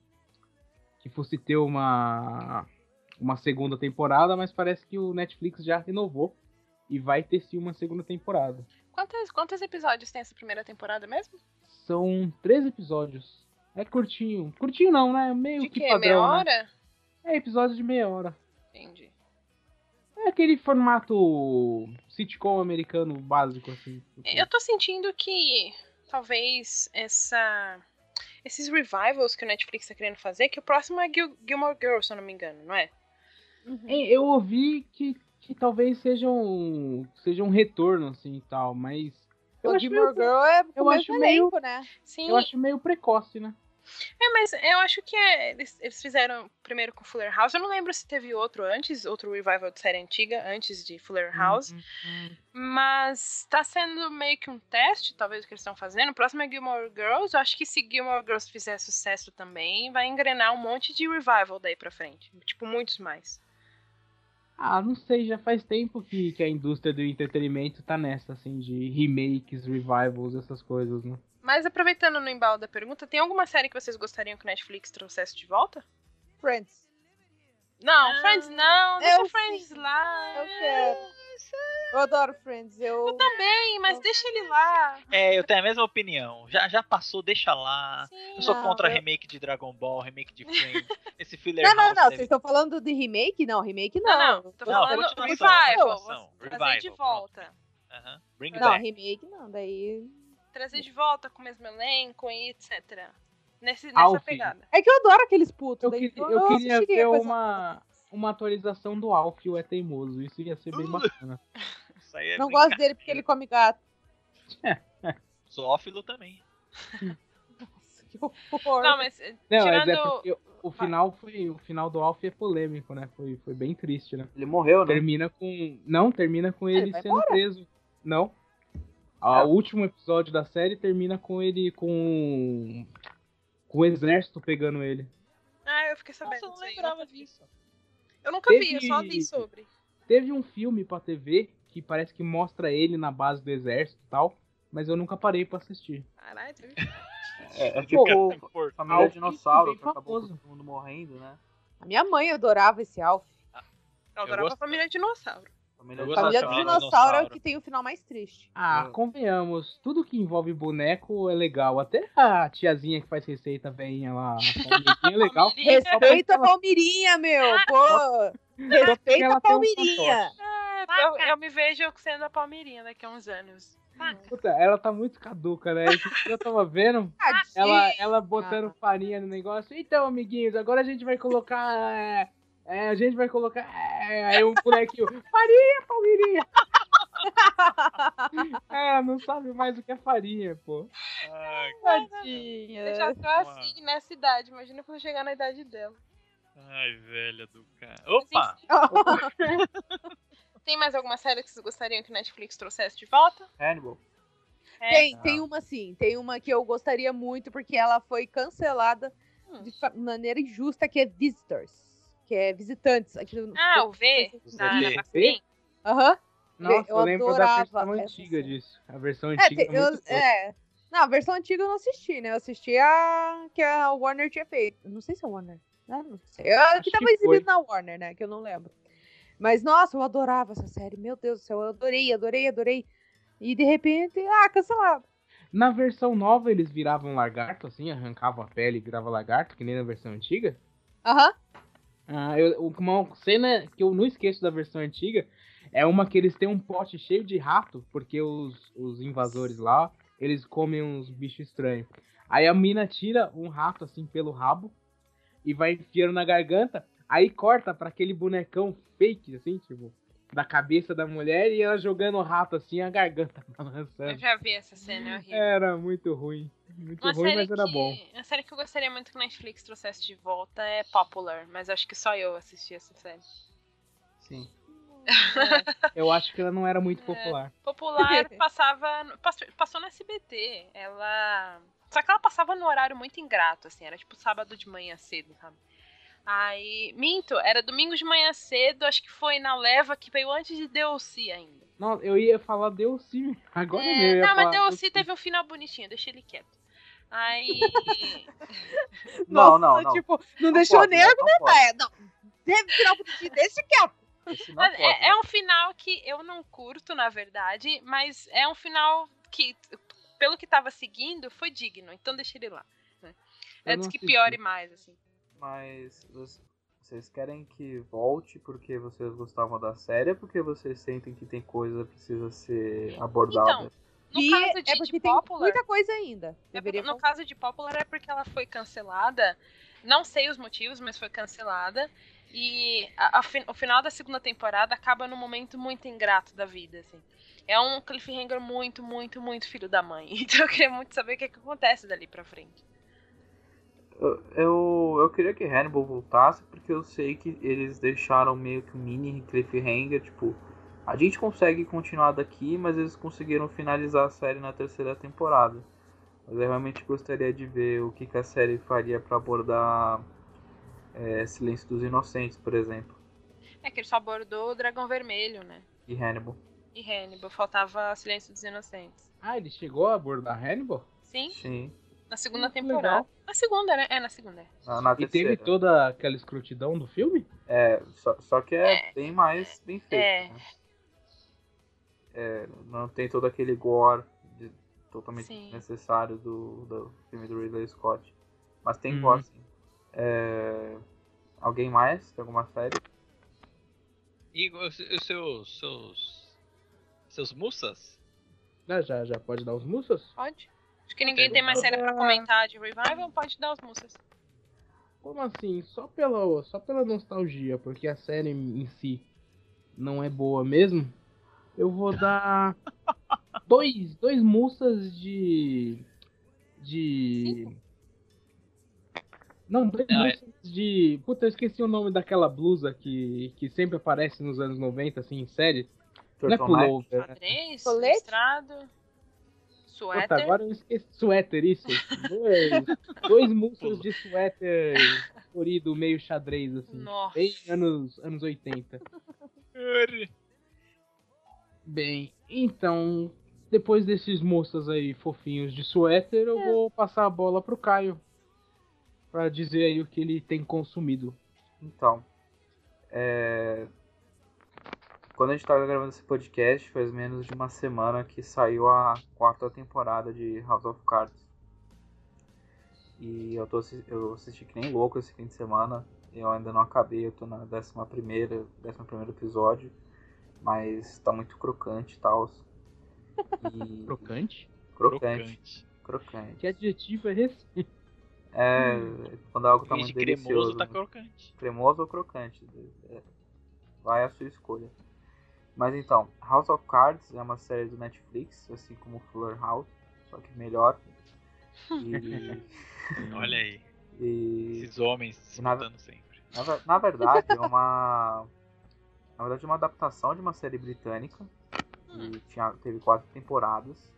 Que fosse ter uma. Uma segunda temporada, mas parece que o Netflix já renovou. E vai ter sim uma segunda temporada. Quantos, quantos episódios tem essa primeira temporada mesmo? São três episódios. É curtinho. Curtinho não, né? Meio De que quê? padrão. Meia né? É episódio de meia hora. Entendi. É aquele formato sitcom americano básico, assim. Eu tô sentindo que talvez essa. Esses revivals que o Netflix tá querendo fazer, que o próximo é Gil Gilmore Girls, se eu não me engano, não é? É, Eu ouvi que, que talvez seja um, seja um retorno, assim, e tal, mas... Eu o acho, Gilmore meio, Girl é eu o acho mesmo meio- elenco, né? Sim, eu acho meio precoce, né? É, mas eu acho que é- eles, eles fizeram primeiro com Fuller House. Eu não lembro se teve outro antes, outro revival de série antiga, antes de Fuller House. Uhum. Mas tá sendo meio que um teste, talvez, o que eles estão fazendo. O próximo é Gilmore Girls. Eu acho que se Gilmore Girls fizer sucesso também, vai engrenar um monte de revival daí pra frente. Tipo, muitos mais. Ah, não sei, já faz tempo que, que a indústria do entretenimento tá nessa, assim, de remakes, revivals, essas coisas, né? Mas aproveitando no embalo da pergunta, tem alguma série que vocês gostariam que o Netflix trouxesse de volta? Friends. Não, Ah, Friends não, deixa eu Friends sim. lá. Eu quero. Eu adoro Friends. Eu, Eu também, mas deixa ele lá. É, eu tenho a mesma opinião. Já, já passou, deixa lá. Sim. Eu sou Não, contra eu- remake de Dragon Ball, remake de Friends. Esse filler Não, não, house não. deve- Vocês estão falando de remake? Não, remake Não, não. não, tô Não, falando revival. revival, de pronto. volta. Aham. Bring Não, back. remake não. Daí. Trazer de volta com o mesmo elenco e etc. Nesse, nessa Alf. pegada. É que eu adoro aqueles putos. Eu, daí queria- eu queria assistiria ver coisa- uma, uma atualização do Alf, o É Teimoso. Isso ia ser bem Uh. bacana. Isso aí é Não gosto dele porque ele come gato. Zoófilo também. Nossa, que horror. Não, mas eh, Não, mas é tirando. porque o final foi. O final do Alf é polêmico, né? Foi, foi bem triste, né? Ele morreu, né? Termina com. Não, termina com ele, vai sendo preso. Não. Ah, É. O último episódio da série termina com ele com. Com o exército pegando ele. Ah, eu fiquei sabendo. Nossa, eu não lembrava vi. disso. Eu nunca vi, eu só Teve- li sobre. Teve um filme pra TV que parece que mostra ele na base do exército e tal, mas eu nunca parei pra assistir. Caralho, teve. É, é tipo Porto. Família Alf Dinossauro, que acabou todo mundo morrendo, né? A minha mãe adorava esse Alf. Eu adorava a família dinossauro. Família do dinossauro é o que tem o final mais triste. Ah, Eu- convenhamos, tudo que envolve boneco é legal. Até a tiazinha que faz receita veinha lá, a Palmeirinha é legal. Respeita a Palmirinha, meu! Pô! Respeita a tem um Palmirinha! É, eu, eu me vejo sendo a Palmeirinha daqui a uns anos. Puta, ela tá muito caduca, né? Eu tava vendo ela, ela botando farinha no negócio. Então, amiguinhos, agora a gente vai colocar. é, é, a gente vai colocar. é, aí um bonequinho. Farinha, Palmeirinha! É, não sabe mais o que é farinha, pô. Ai, Eu Tadinha. já tô assim nessa idade, imagina quando eu chegar na idade dela. ai, velha do cara. Opa! Tem mais alguma série que vocês gostariam que Netflix trouxesse de volta? Hannibal. É. Tem, tem uma sim, tem uma que eu gostaria muito, porque ela foi cancelada Hum. de maneira injusta, que é Visitors. Que é visitantes. Aqui no... Ah, o V? Da vê? Ana Paquin? Aham. Nossa, Eu eu, lembro da adorava versão essa antiga série. disso. A versão É, antiga te- é eu, é. Não, a versão antiga eu não assisti, né? Eu assisti a que a Warner tinha feito. Não sei se é a Warner. né? Não sei. Eu, Acho que tava exibido foi. na Warner, né? Que eu não lembro. Mas, nossa, eu adorava essa série. Meu Deus do céu, eu adorei, adorei, adorei. E de repente, ah, cancelado. Na versão nova eles viravam lagarto, assim, arrancavam a pele e viravam lagarto, que nem na versão antiga. Aham. Ah, eu, uma cena que eu não esqueço da versão antiga é uma que eles têm um pote cheio de rato, porque os, os invasores lá, eles comem uns bichos estranhos. Aí a mina tira um rato assim pelo rabo e vai enfiando na garganta, aí corta pra aquele bonecão fake, assim, tipo, da cabeça da mulher e ela jogando o rato assim, a garganta Eu balançando. já vi essa cena, é horrível. Era muito ruim. Muito Uma ruim, mas era que, bom. uma série que eu gostaria muito que Netflix trouxesse de volta é Popular, mas acho que só eu assisti essa série. Sim. Eu acho que ela não era muito É. popular. Popular passava. passou no SBT. Ela. Só que ela passava no horário muito ingrato, assim, era tipo sábado de manhã cedo, sabe? Aí. Minto, era domingo de manhã cedo, acho que foi na leva que veio antes de DLC ainda. Não, eu ia falar Deus sim. Agora É, mesmo. não, mas DLC Deus teve um final bonitinho, deixa ele quieto. Aí. Não, Nossa, não, não. Tipo, não, Não deixou pode, nego, não pode. é, não. Teve final bonitinho, deixa quieto. Não Mas pode, é, né? é um final que eu não curto, na verdade, mas é um final que, pelo que tava seguindo, foi digno, então deixa ele lá. Né? Antes não que piore mais, assim. Mas vocês- querem que volte porque vocês gostavam da série ou porque vocês sentem que tem coisa que precisa ser abordada? Então, No E caso de, é de porque tem Popular, muita coisa ainda. é porque- Deveria no caso de Popular é porque ela foi cancelada. Não sei os motivos, mas foi cancelada. E a- a o final da segunda temporada acaba num momento muito ingrato da vida, assim. É um cliffhanger muito, muito, muito filho da mãe. Então eu queria muito saber o que, que acontece dali pra frente. Eu, eu, queria que Hannibal voltasse porque eu sei que eles deixaram meio que um mini cliffhanger, tipo, a gente consegue continuar daqui, mas eles conseguiram finalizar a série na terceira temporada. Mas eu realmente gostaria de ver o que, que a série faria pra abordar é, Silêncio dos Inocentes, por exemplo, É que ele só abordou o Dragão Vermelho, né? e Hannibal. E Hannibal, faltava Silêncio dos Inocentes. Ah, ele chegou a abordar Hannibal? Sim, Sim, na segunda Hum, temporada. legal. Na segunda, né? É, na segunda. é. na, na E teve toda aquela escrotidão do filme? É, só, só que é, bem mais bem feito. É. né? É, não tem todo aquele gore de- totalmente Sim. necessário do, do filme do Ridley Scott. Mas tem Uhum. gore, sim. É, alguém mais? Tem alguma série? E os, seus. seus. seus mussas? Já, já, já pode dar os mussos? Pode? Acho que ninguém tem mais série pra comentar de Revival, pode dar os moças. Como assim? Só pela, só pela nostalgia, porque a série em si não é boa mesmo. Eu vou dar dois, dois mussas de. De. Não, dois Não, é- monstros de. Puta, eu esqueci o nome daquela blusa que, que sempre aparece nos anos 90, assim, em série. Não é pullover, né? Xadrez, Colete? Listrado, Puta, suéter. agora eu esqueci. Suéter, isso. Dois, dois monstros de suéter colorido, meio xadrez, assim. Nossa. Bem anos, anos 80. Bem, então, depois desses moças aí fofinhos de suéter, eu vou passar a bola pro Caio. Pra dizer aí o que ele tem consumido. Então, é... quando a gente tava gravando esse podcast, faz menos de uma semana que saiu a quarta temporada de House of Cards. E eu, tô, eu assisti que nem louco esse fim de semana. Eu ainda não acabei, eu tô na décima primeira, décimo primeiro episódio. Mas tá muito crocante e tal. Crocante? crocante. Crocante. Que adjetivo é esse? É, quando algo tá muito cremoso, delicioso. tá né? crocante. cremoso ou crocante. É, Vai a sua escolha. Mas então, House of Cards é uma série do Netflix, assim como Fuller House, só que melhor. E, Olha aí, e esses homens se Nada- mudando sempre. na, na verdade é uma na verdade é uma adaptação de uma série britânica que tinha, teve quatro temporadas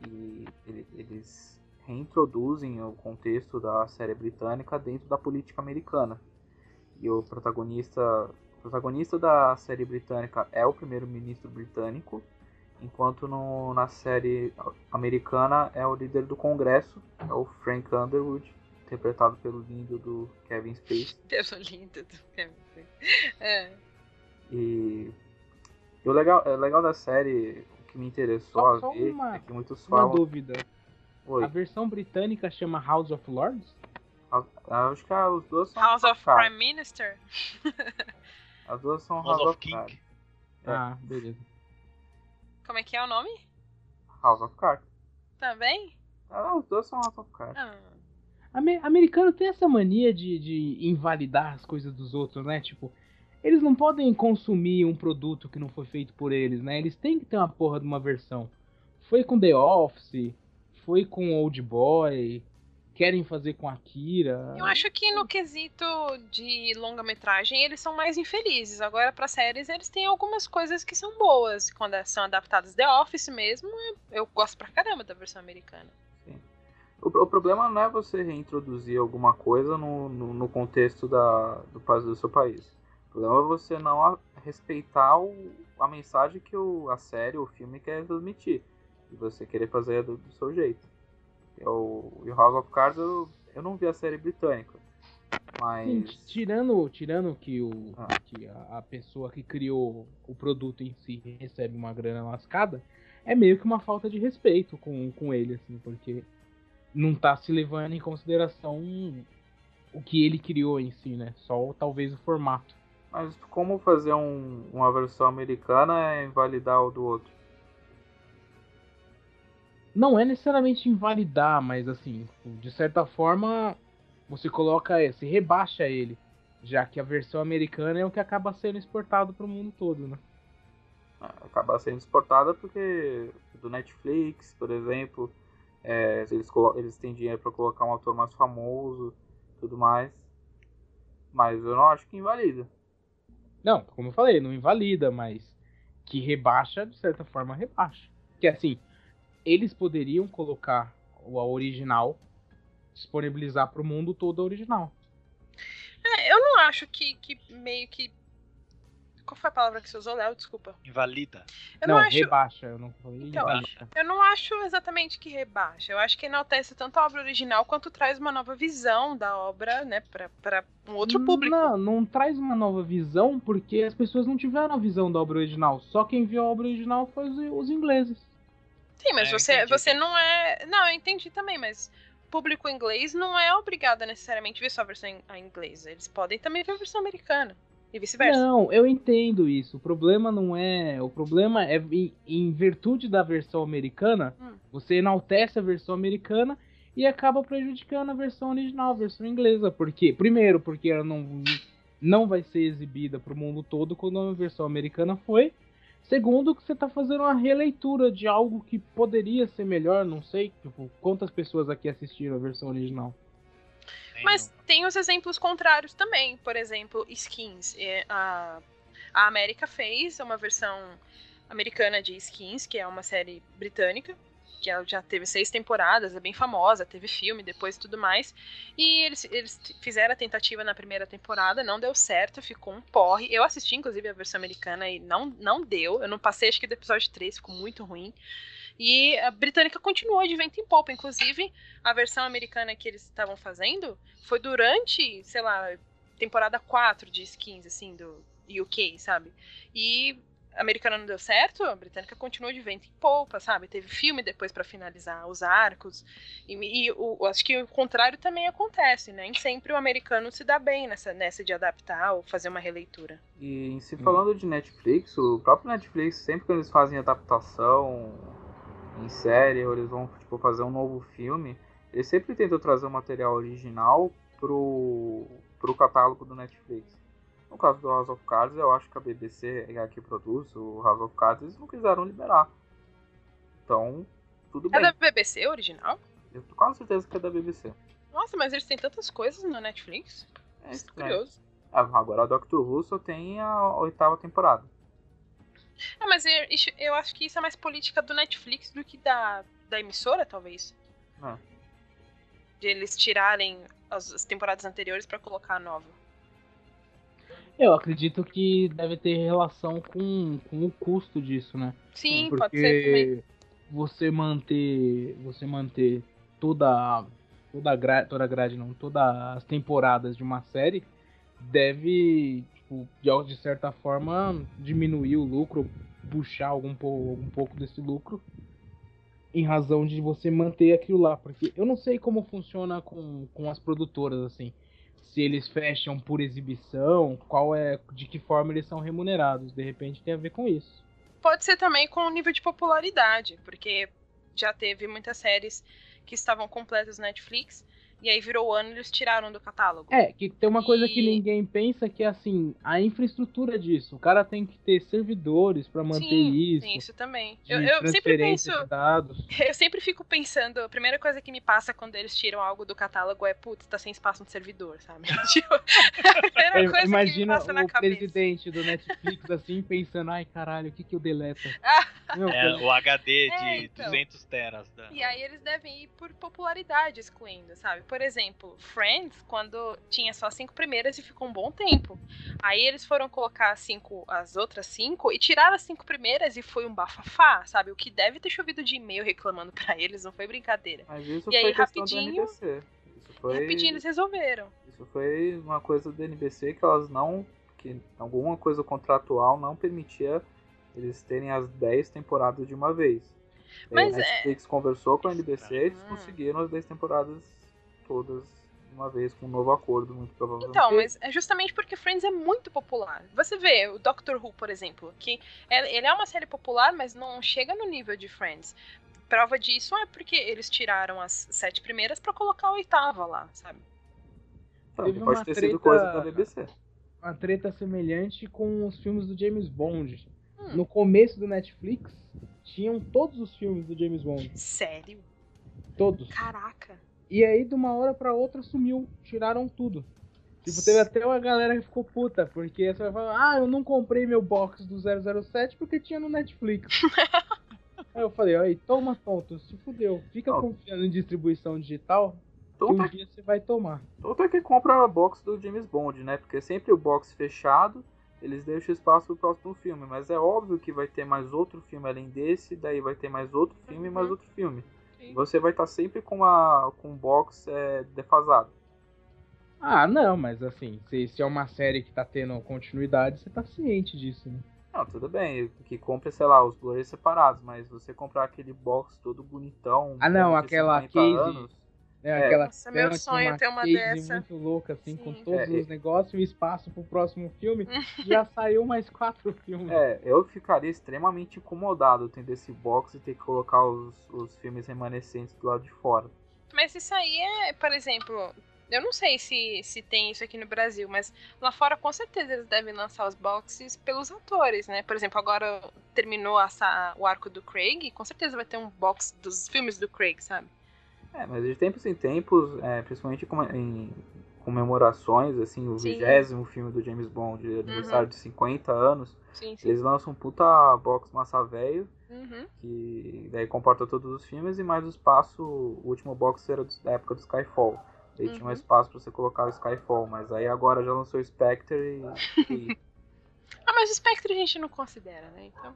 e ele- eles reintroduzem o contexto da série britânica dentro da política americana. E o protagonista, protagonista da série britânica é o primeiro-ministro britânico, enquanto no, na série americana é o líder do Congresso, é o Frank Underwood, interpretado pelo lindo do Kevin Spacey. Pelo lindo do Kevin. É. E, e o legal, é legal da série, o que me interessou Só- a só ver, uma- é que muitos Uma falam. dúvida. Oi, A versão britânica chama House of Lords? acho que a- os dois são House of. Prime Minister? As duas são House of Cards. King. É. Ah, beleza. Como é que é o nome? House of Cards. Também? Ah, os dois são House of Cards. Ah. Ame- americano tem essa mania de, de invalidar as coisas dos outros, né? Tipo, eles não podem consumir um produto que não foi feito por eles, né? Eles têm que ter uma porra de uma versão. Foi com The Office, foi com Old Boy, querem fazer com Akira. Eu acho que no quesito de longa-metragem eles são mais infelizes. Agora, pra séries, eles têm algumas coisas que são boas. Quando elas são adaptadas The Office mesmo, eu- eu gosto pra caramba da versão americana. O, o problema não é você reintroduzir alguma coisa no, no, no contexto da, do, país- do seu país. O problema é você não a- respeitar o, a mensagem que o, a série, o filme quer transmitir. E você querer fazer do, do seu jeito. Eu, e o House of Cards, eu, eu não vi a série britânica. Sim, Mas. tirando, tirando que, o, Ah. que a, a pessoa que criou o produto em si recebe uma grana lascada, é meio que uma falta de respeito com, com ele, assim, porque não tá se levando em consideração o que ele criou em si, né? Só talvez o formato. Mas como fazer um- uma versão americana é invalidar o do outro? Não é necessariamente invalidar, mas assim, de certa forma, você coloca, você rebaixa ele, já que a versão americana é o que acaba sendo exportado pro mundo todo, né? acabar sendo exportada porque do Netflix, por exemplo, é, eles, eles têm dinheiro para colocar um ator mais famoso, tudo mais. Mas eu não acho que invalida. Não, como eu falei, não invalida, mas que rebaixa, de certa forma, rebaixa. Que assim, eles poderiam colocar o a original, disponibilizar pro mundo todo a original. É, eu não acho que, que meio que. Qual foi a palavra que você usou, Léo? Desculpa. Invalida. Eu não, não, acho. rebaixa, eu não falei Então, invalida. Eu não acho exatamente que rebaixa. Eu acho que enaltece tanto a obra original quanto traz uma nova visão da obra, né, pra, pra um outro público. Não, não traz uma nova visão porque as pessoas não tiveram a visão da obra original. Só quem viu a obra original foi os, os ingleses. Sim, mas É, você, entendi, você não é. Não, eu entendi também, mas público inglês não é obrigado a necessariamente ver só a versão inglesa. Eles podem também ver a versão americana. E vice-versa. Não, eu entendo isso. O problema não é. O problema é em, em virtude da versão americana, Hum. você enaltece a versão americana e acaba prejudicando a versão original, a versão inglesa. Por quê? Primeiro, porque ela não, não vai ser exibida pro mundo todo quando a versão americana foi. Segundo, que você tá fazendo uma releitura de algo que poderia ser melhor, não sei. Tipo, quantas pessoas aqui assistiram a versão original? Mas tem os exemplos contrários também. Por exemplo, Skins. É, a, a América fez uma versão americana de Skins, que é uma série britânica, que ela já teve seis temporadas, é bem famosa, teve filme depois e tudo mais. E eles, eles fizeram a tentativa na primeira temporada, não deu certo, ficou um porre. Eu assisti, inclusive, a versão americana e não, não deu. Eu não passei, acho que do episódio 3, ficou muito ruim. E a britânica continuou de vento em popa. Inclusive, a versão americana que eles estavam fazendo foi durante, sei lá, temporada 4 de skins, assim, do UK, sabe? E americana não deu certo, a britânica continuou de vento em polpa, sabe? Teve filme depois para finalizar os arcos. E, e o, acho que o contrário também acontece, né? Nem sempre o americano se dá bem nessa, nessa de adaptar ou fazer uma releitura. E em se falando de Netflix, o próprio Netflix, sempre que eles fazem adaptação em série, ou eles vão tipo, fazer um novo filme, eles sempre tentam trazer o material original pro, pro catálogo do Netflix. No caso do House of Cards, eu acho que a BBC é a que produz o House of Cards, eles não quiseram liberar. Então, tudo é bem. É da BBC original? Eu tô quase certeza que é da BBC. Nossa, mas eles têm tantas coisas no Netflix. É, é curioso. É. Agora a Doctor Who só tem a oitava temporada. É, mas eu, eu, acho que isso é mais política do Netflix do que da, da emissora, talvez. É. De eles tirarem as, as temporadas anteriores para colocar a nova. Eu acredito que deve ter relação com, com o custo disso, né? Sim, Porque pode ser também. Você manter, você manter toda toda a grade, toda a grade não, todas as temporadas de uma série deve, tipo, de, certa forma diminuir o lucro, puxar algum, algum pouco desse lucro em razão de você manter aquilo lá, porque eu não sei como funciona com, com as produtoras assim se eles fecham por exibição, qual é, de que forma eles são remunerados. De repente tem a ver com isso. Pode ser também com o nível de popularidade, porque já teve muitas séries que estavam completas na Netflix e aí virou o ano e eles tiraram do catálogo. É, que tem uma coisa e... que ninguém pensa que é assim, a infraestrutura disso. O cara tem que ter servidores para manter Sim, isso. Tem isso também. Eu, eu sempre penso. Eu sempre fico pensando, a primeira coisa que me passa quando eles tiram algo do catálogo é, putz, tá sem espaço no servidor, sabe? tipo, a primeira coisa Imagina que me passa o presidente do Netflix assim, pensando, ai caralho, o que que eu deleto? é, o HD de é, então. 200 teras. Da... E aí eles devem ir por popularidade excluindo, sabe? Por exemplo, Friends, quando tinha só cinco primeiras e ficou um bom tempo. Aí eles foram colocar cinco, as outras cinco e tiraram as cinco primeiras e foi um bafafá, sabe? O que deve ter chovido de e-mail reclamando para eles, não foi brincadeira. Mas isso e foi aí rapidinho, isso foi... rapidinho eles resolveram. Isso foi uma coisa do NBC que elas não, que alguma coisa contratual não permitia eles terem as 10 temporadas de uma vez. Mas a Netflix é... conversou com a NBC e eles hum. conseguiram as 10 temporadas todas uma vez com um novo acordo, muito provavelmente. Então, mas é justamente porque Friends é muito popular. Você vê o Doctor Who, por exemplo, que é, ele é uma série popular, mas não chega no nível de Friends. Prova disso é porque eles tiraram as sete primeiras para colocar a oitava lá, sabe? Teve pode ter treta, sido coisa da BBC. Uma treta semelhante com os filmes do James Bond. Hum. No começo do Netflix, tinham todos os filmes do James Bond. Sério? Todos. Caraca. E aí, de uma hora para outra, sumiu. Tiraram tudo. Tipo, teve até uma galera que ficou puta, porque você vai falar, ah, eu não comprei meu box do 007 porque tinha no Netflix. aí eu falei, aí, toma tonto, se fudeu. Fica oh. confiando em distribuição digital, que um dia você vai tomar. Todo é que compra a box do James Bond, né? Porque sempre o box fechado, eles deixam espaço pro próximo filme. Mas é óbvio que vai ter mais outro filme além desse, daí vai ter mais outro filme e mais uhum. outro filme. Você vai estar sempre com, uma, com um box é, defasado. Ah, não, mas assim, se, se é uma série que tá tendo continuidade, você tá ciente disso, né? Não, tudo bem, que compre, sei lá, os blu separados, mas você comprar aquele box todo bonitão. Ah, não, aquela case. Anos, é, é, aquela Nossa, meu sonho é ter uma dessa. muito louca, assim, Sim. com todos é, os negócios e o espaço pro próximo filme. já saiu mais quatro filmes. É, eu ficaria extremamente incomodado tendo esse box e ter que colocar os, os filmes remanescentes do lado de fora. Mas isso aí é, por exemplo, eu não sei se, se tem isso aqui no Brasil, mas lá fora com certeza eles devem lançar os boxes pelos atores, né? Por exemplo, agora terminou essa, o arco do Craig, com certeza vai ter um box dos filmes do Craig, sabe? É, mas de tempos em tempos, é, principalmente em comemorações, assim, o Sim. vigésimo filme do James Bond, de aniversário de 50 anos, Sim, sim. eles lançam um puta box massa velho, Uhum. que daí comporta todos os filmes, e mais o espaço, o último box era da época do Skyfall. Daí tinha um Uhum. espaço pra você colocar o Skyfall, mas aí agora já lançou o Spectre e. e- Ah, mas o Spectre a gente não considera, né? Então.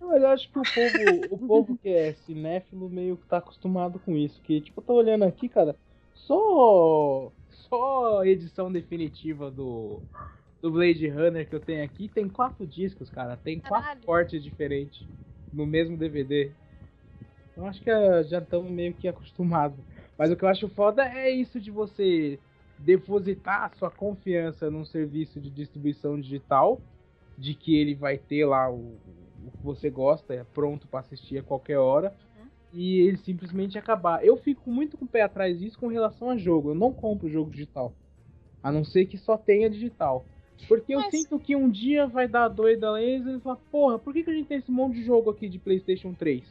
Mas eu acho que o povo, o povo que é cinéfilo meio que tá acostumado com isso. Que, tipo, eu tô olhando aqui, cara, só. Só edição definitiva do. Do Blade Runner que eu tenho aqui tem quatro discos, cara. Tem quatro Caralho. cortes diferentes no mesmo DVD. Eu acho que eh, já estamos meio que acostumados. Mas o que eu acho foda é isso de você depositar a sua confiança num serviço de distribuição digital, de que ele vai ter lá o, o que você gosta, é pronto pra assistir a qualquer hora, Uhum. e ele simplesmente acabar. Eu fico muito com o pé atrás disso com relação a jogo. Eu não compro jogo digital. A não ser que só tenha digital. Porque eu Mas- sinto que um dia vai dar doida laser e falar, porra, por que, que a gente tem esse monte de jogo aqui de Playstation 3?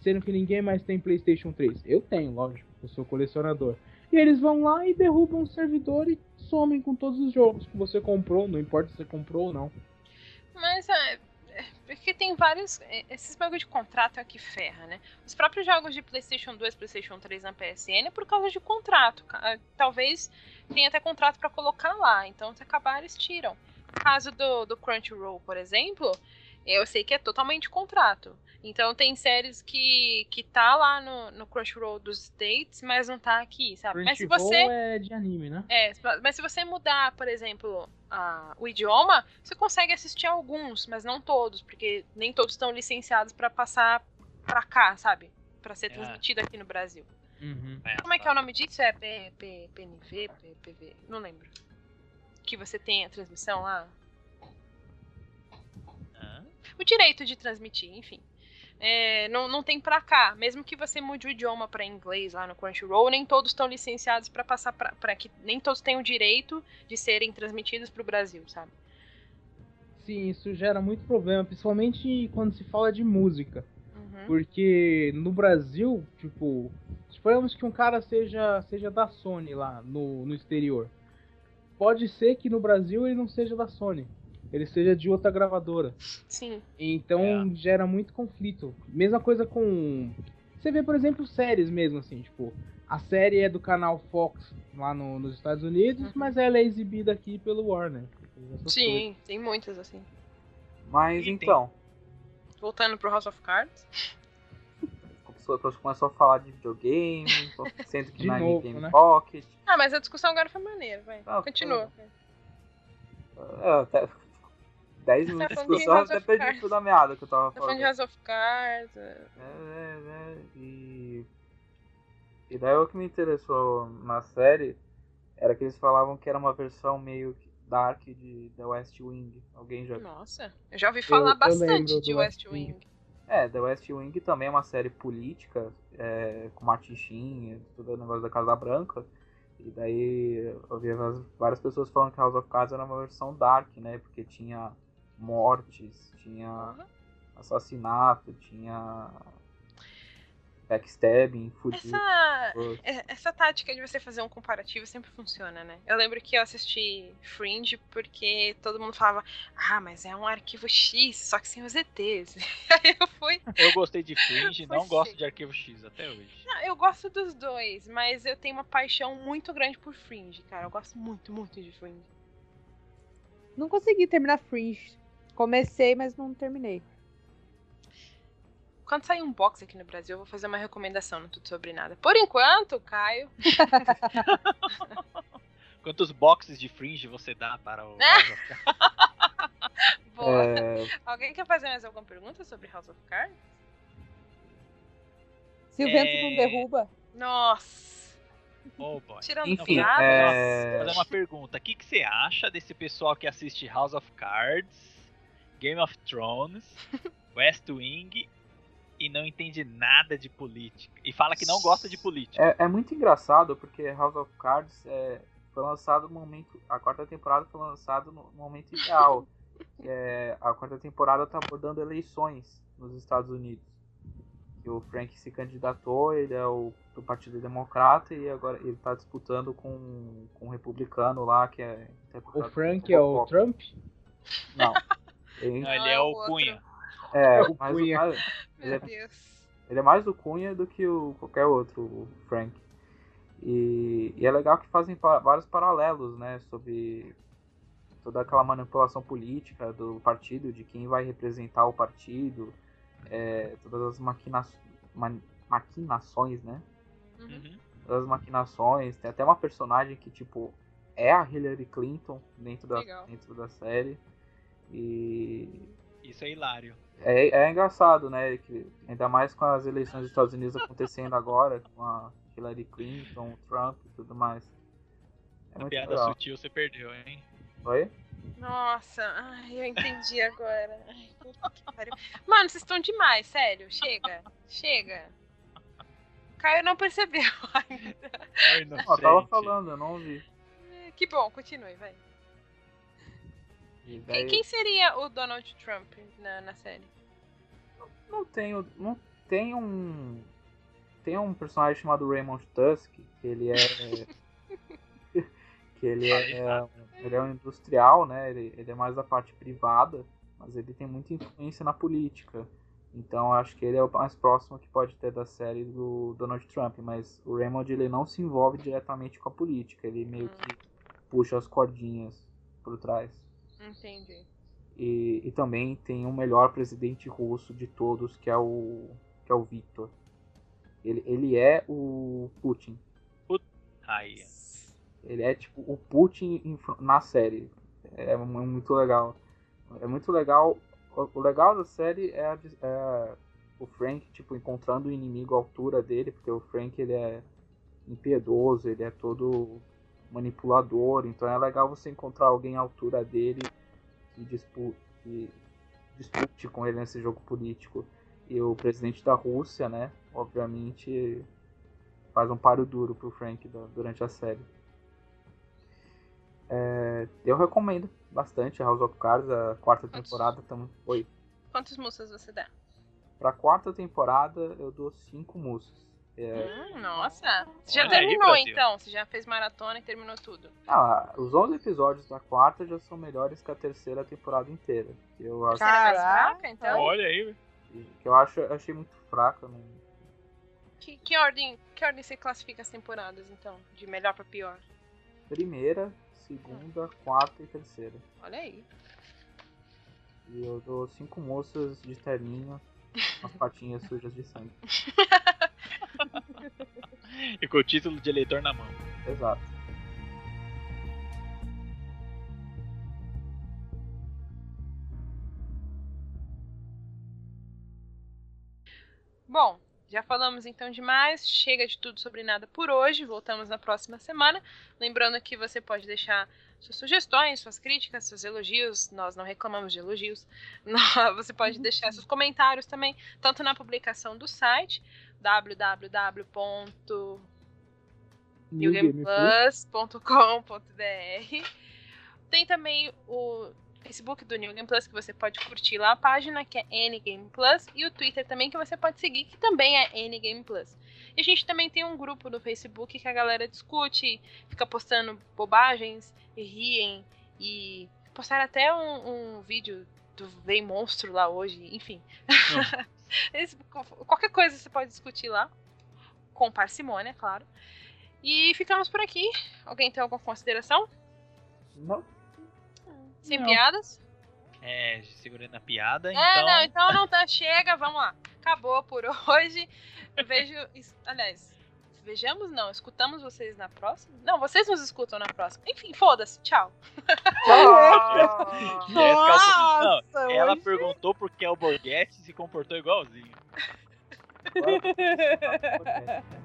Sendo que ninguém mais tem Playstation 3. Eu tenho, lógico, eu sou colecionador. E eles vão lá e derrubam o servidor e somem com todos os jogos que você comprou, não importa se você comprou ou não. Mas é. é, Porque tem vários. é, Esses bagulho de contrato é que ferra, né? Os próprios jogos de PlayStation 2, PlayStation 3 na PSN é por causa de contrato. Ca- Talvez tenha até contrato pra colocar lá. Então, se acabar, eles tiram. No caso do, do Crunchyroll, por exemplo, eu sei que é totalmente contrato. Então, tem séries que, que tá lá no, no Crunchyroll dos States, mas não tá aqui, sabe? Mas se você. é de anime, né? É, mas se você mudar, por exemplo, a- o idioma, você consegue assistir alguns, mas não todos, porque nem todos estão licenciados pra passar pra cá, sabe? Pra ser É. transmitido aqui no Brasil. Uhum. Como é que é o nome disso? É P, P, PNV, P, PV? Não lembro. Que você tem a transmissão lá? O direito de transmitir, enfim. É, não, não tem pra cá. Mesmo que você mude o idioma pra inglês lá no Crunchyroll, nem todos estão licenciados pra passar pra, pra que nem todos têm o direito de serem transmitidos pro Brasil, sabe? Sim, isso gera muito problema, principalmente quando se fala de música. Uhum. Porque no Brasil, tipo, suponhamos que um cara seja, seja da Sony lá no, no exterior. Pode ser que no Brasil ele não seja da Sony, ele seja de outra gravadora. Sim. Então É. gera muito conflito. Mesma coisa com. Você vê, por exemplo, séries mesmo, assim, tipo, a série é do canal Fox lá no- nos Estados Unidos, Uhum. mas ela é exibida aqui pelo Warner. Sim, tem muitas assim. Mas E tem- então, Voltando pro House of Cards. a pessoa começou a falar de videogame, sendo que De na novo, Game né? Pocket. Ah, mas a discussão agora foi maneira, vai. Ah, Continua. É, até 10 minutos de discussão, House até perdi o Cards. fio da meada que eu tava Tá falando de. House of Cards. é. É, é, é, e... e daí o que me interessou na série era que eles falavam que era uma versão meio dark de The West Wing. Alguém já Nossa, eu já ouvi falar eu bastante lembro de West Wing. Wing. É, The West Wing também é uma série política, é, com Martin Sheen, todo o negócio da Casa Branca. E daí eu vi várias pessoas falando que House of Cards era uma versão dark, né? Porque tinha mortes, tinha Uhum. assassinato, tinha backstabbing, fudido. Essa, é- essa tática de você fazer um comparativo sempre funciona, né? Eu lembro que eu assisti Fringe porque todo mundo falava, ah, mas é um arquivo X, só que sem os ETs. Aí eu fui. Eu gostei de Fringe, não Pois gosto de Arquivo X até hoje. Ah, eu gosto dos dois, mas eu tenho uma paixão muito grande por Fringe, cara. Eu gosto muito, muito de Fringe. Não consegui terminar Fringe. Comecei, mas não terminei. Quando sair um box aqui no Brasil, eu vou fazer uma recomendação no Tudo Sobre Nada. Por enquanto, Caio. Quantos boxes de Fringe você dá para o! House of Cards? Boa. É, Alguém quer fazer mais alguma pergunta sobre House of Cards? Se o É. vento não derruba. Nossa. Oh, boy. Tirando Enfim, piada. é- Vou fazer uma pergunta. O que, que você acha desse pessoal que assiste House of Cards, Game of Thrones, West Wing e não entende nada de política? E fala que não gosta de política. é, é muito engraçado porque House of Cards é, foi lançado no momento. A quarta temporada foi lançada no momento ideal. é, a quarta temporada tá abordando eleições nos Estados Unidos. que o Frank se candidatou, ele é o do Partido Democrata e agora ele tá disputando com, com um republicano lá que é O Frank é o. Trump? Não. Ele- Não, ele Não, é é o o outro. Cunha. é, o Cunha. mais- ele, Meu é, Deus. ele é mais o Cunha do que o, qualquer outro, o Frank. E, e é legal que fazem pa- vários paralelos, né, sobre toda aquela manipulação política do partido, de quem vai representar o partido, é, todas as maquina, ma- maquinações, né? Uhum. Uhum. Todas as maquinações. Tem até uma personagem que, tipo, é a Hillary Clinton dentro da, Legal. dentro da série. E Isso é hilário. é, é engraçado, né? Que, ainda mais com as eleições dos Estados Unidos acontecendo agora, com a Hillary Clinton, o Trump e tudo mais. É A piada legal. sutil você perdeu, hein? Oi? Nossa, ai, eu entendi agora. Ai. Mano, vocês estão demais, sério. Chega, chega. Caio não percebeu ainda. Ai, Ó, eu tava falando, eu não ouvi. Que bom, continue, vai. E Quem, daí- quem seria o Donald Trump na, na série? Não tem, o- não tem um tem um personagem chamado Raymond Tusk que ele é que ele é, ele é um industrial, né? Ele, ele é mais da parte privada, mas ele tem muita influência na política. Então eu acho que ele é o mais próximo que pode ter da série do Donald Trump, mas o Raymond ele não se envolve diretamente com a política, ele meio que puxa as cordinhas por trás. Entendi. E, e também tem o melhor presidente russo de todos, que é o que é o Victor. Ele, ele é o Putin. Aí. Ele é tipo o Putin na série. É mu- muito legal. É muito legal. O, o legal da série é, a é o Frank tipo encontrando o inimigo à altura dele, porque o Frank ele é impiedoso, ele é todo manipulador. Então é legal você encontrar alguém à altura dele que dispu- que dispute com ele nesse jogo político. E o presidente da Rússia, né? Obviamente faz um páreo duro pro Frank durante a série. É, eu recomendo bastante House of Cards, a quarta Quantos? temporada. Tamo... Oi. Quantos moças você dá? Pra quarta temporada eu dou cinco mussos. É, Hum, nossa. Você já Olha aí, terminou Brasil. então? Você já fez maratona e terminou tudo? ah, os 11 episódios da quarta já são melhores que a terceira temporada inteira. Que eu acho, mais Caraca. fraca, então? Olha aí. que eu acho, eu achei muito fraca. Não... Que, que ordem, que ordem você classifica as temporadas, então? De melhor pra pior? Primeira, segunda, quarta e terceira. Olha aí. E eu dou cinco moças de terninho, umas patinhas sujas de sangue. E com o título de eleitor na mão. Exato. Bom, já falamos então demais. Chega de tudo sobre nada por hoje. Voltamos na próxima semana. Lembrando que você pode deixar suas sugestões, suas críticas, seus elogios. Nós não reclamamos de elogios. Você pode deixar seus comentários também, tanto na publicação do site newgameplus.com.br. Tem também o Facebook do New Game Plus que você pode curtir lá a página que é N-Game Plus e o Twitter também que você pode seguir que também é N-Game Plus. E a gente também tem um grupo no Facebook que a galera discute, fica postando bobagens riem e postaram até um, um vídeo do Vem Monstro lá hoje, enfim. Qualquer coisa você pode discutir lá com parcimônia, claro. E ficamos por aqui. Alguém tem alguma consideração? Não, Sem Não. piadas? É, segurando a piada, É, então. não, então não tá. Chega, vamos lá. Acabou por hoje. Eu vejo. Aliás, vejamos não, escutamos vocês na próxima? Não, vocês nos escutam na próxima. Enfim, foda-se, tchau. Jéssica, não, Nossa, ela hoje- perguntou por que o Borghetti se comportou igualzinho.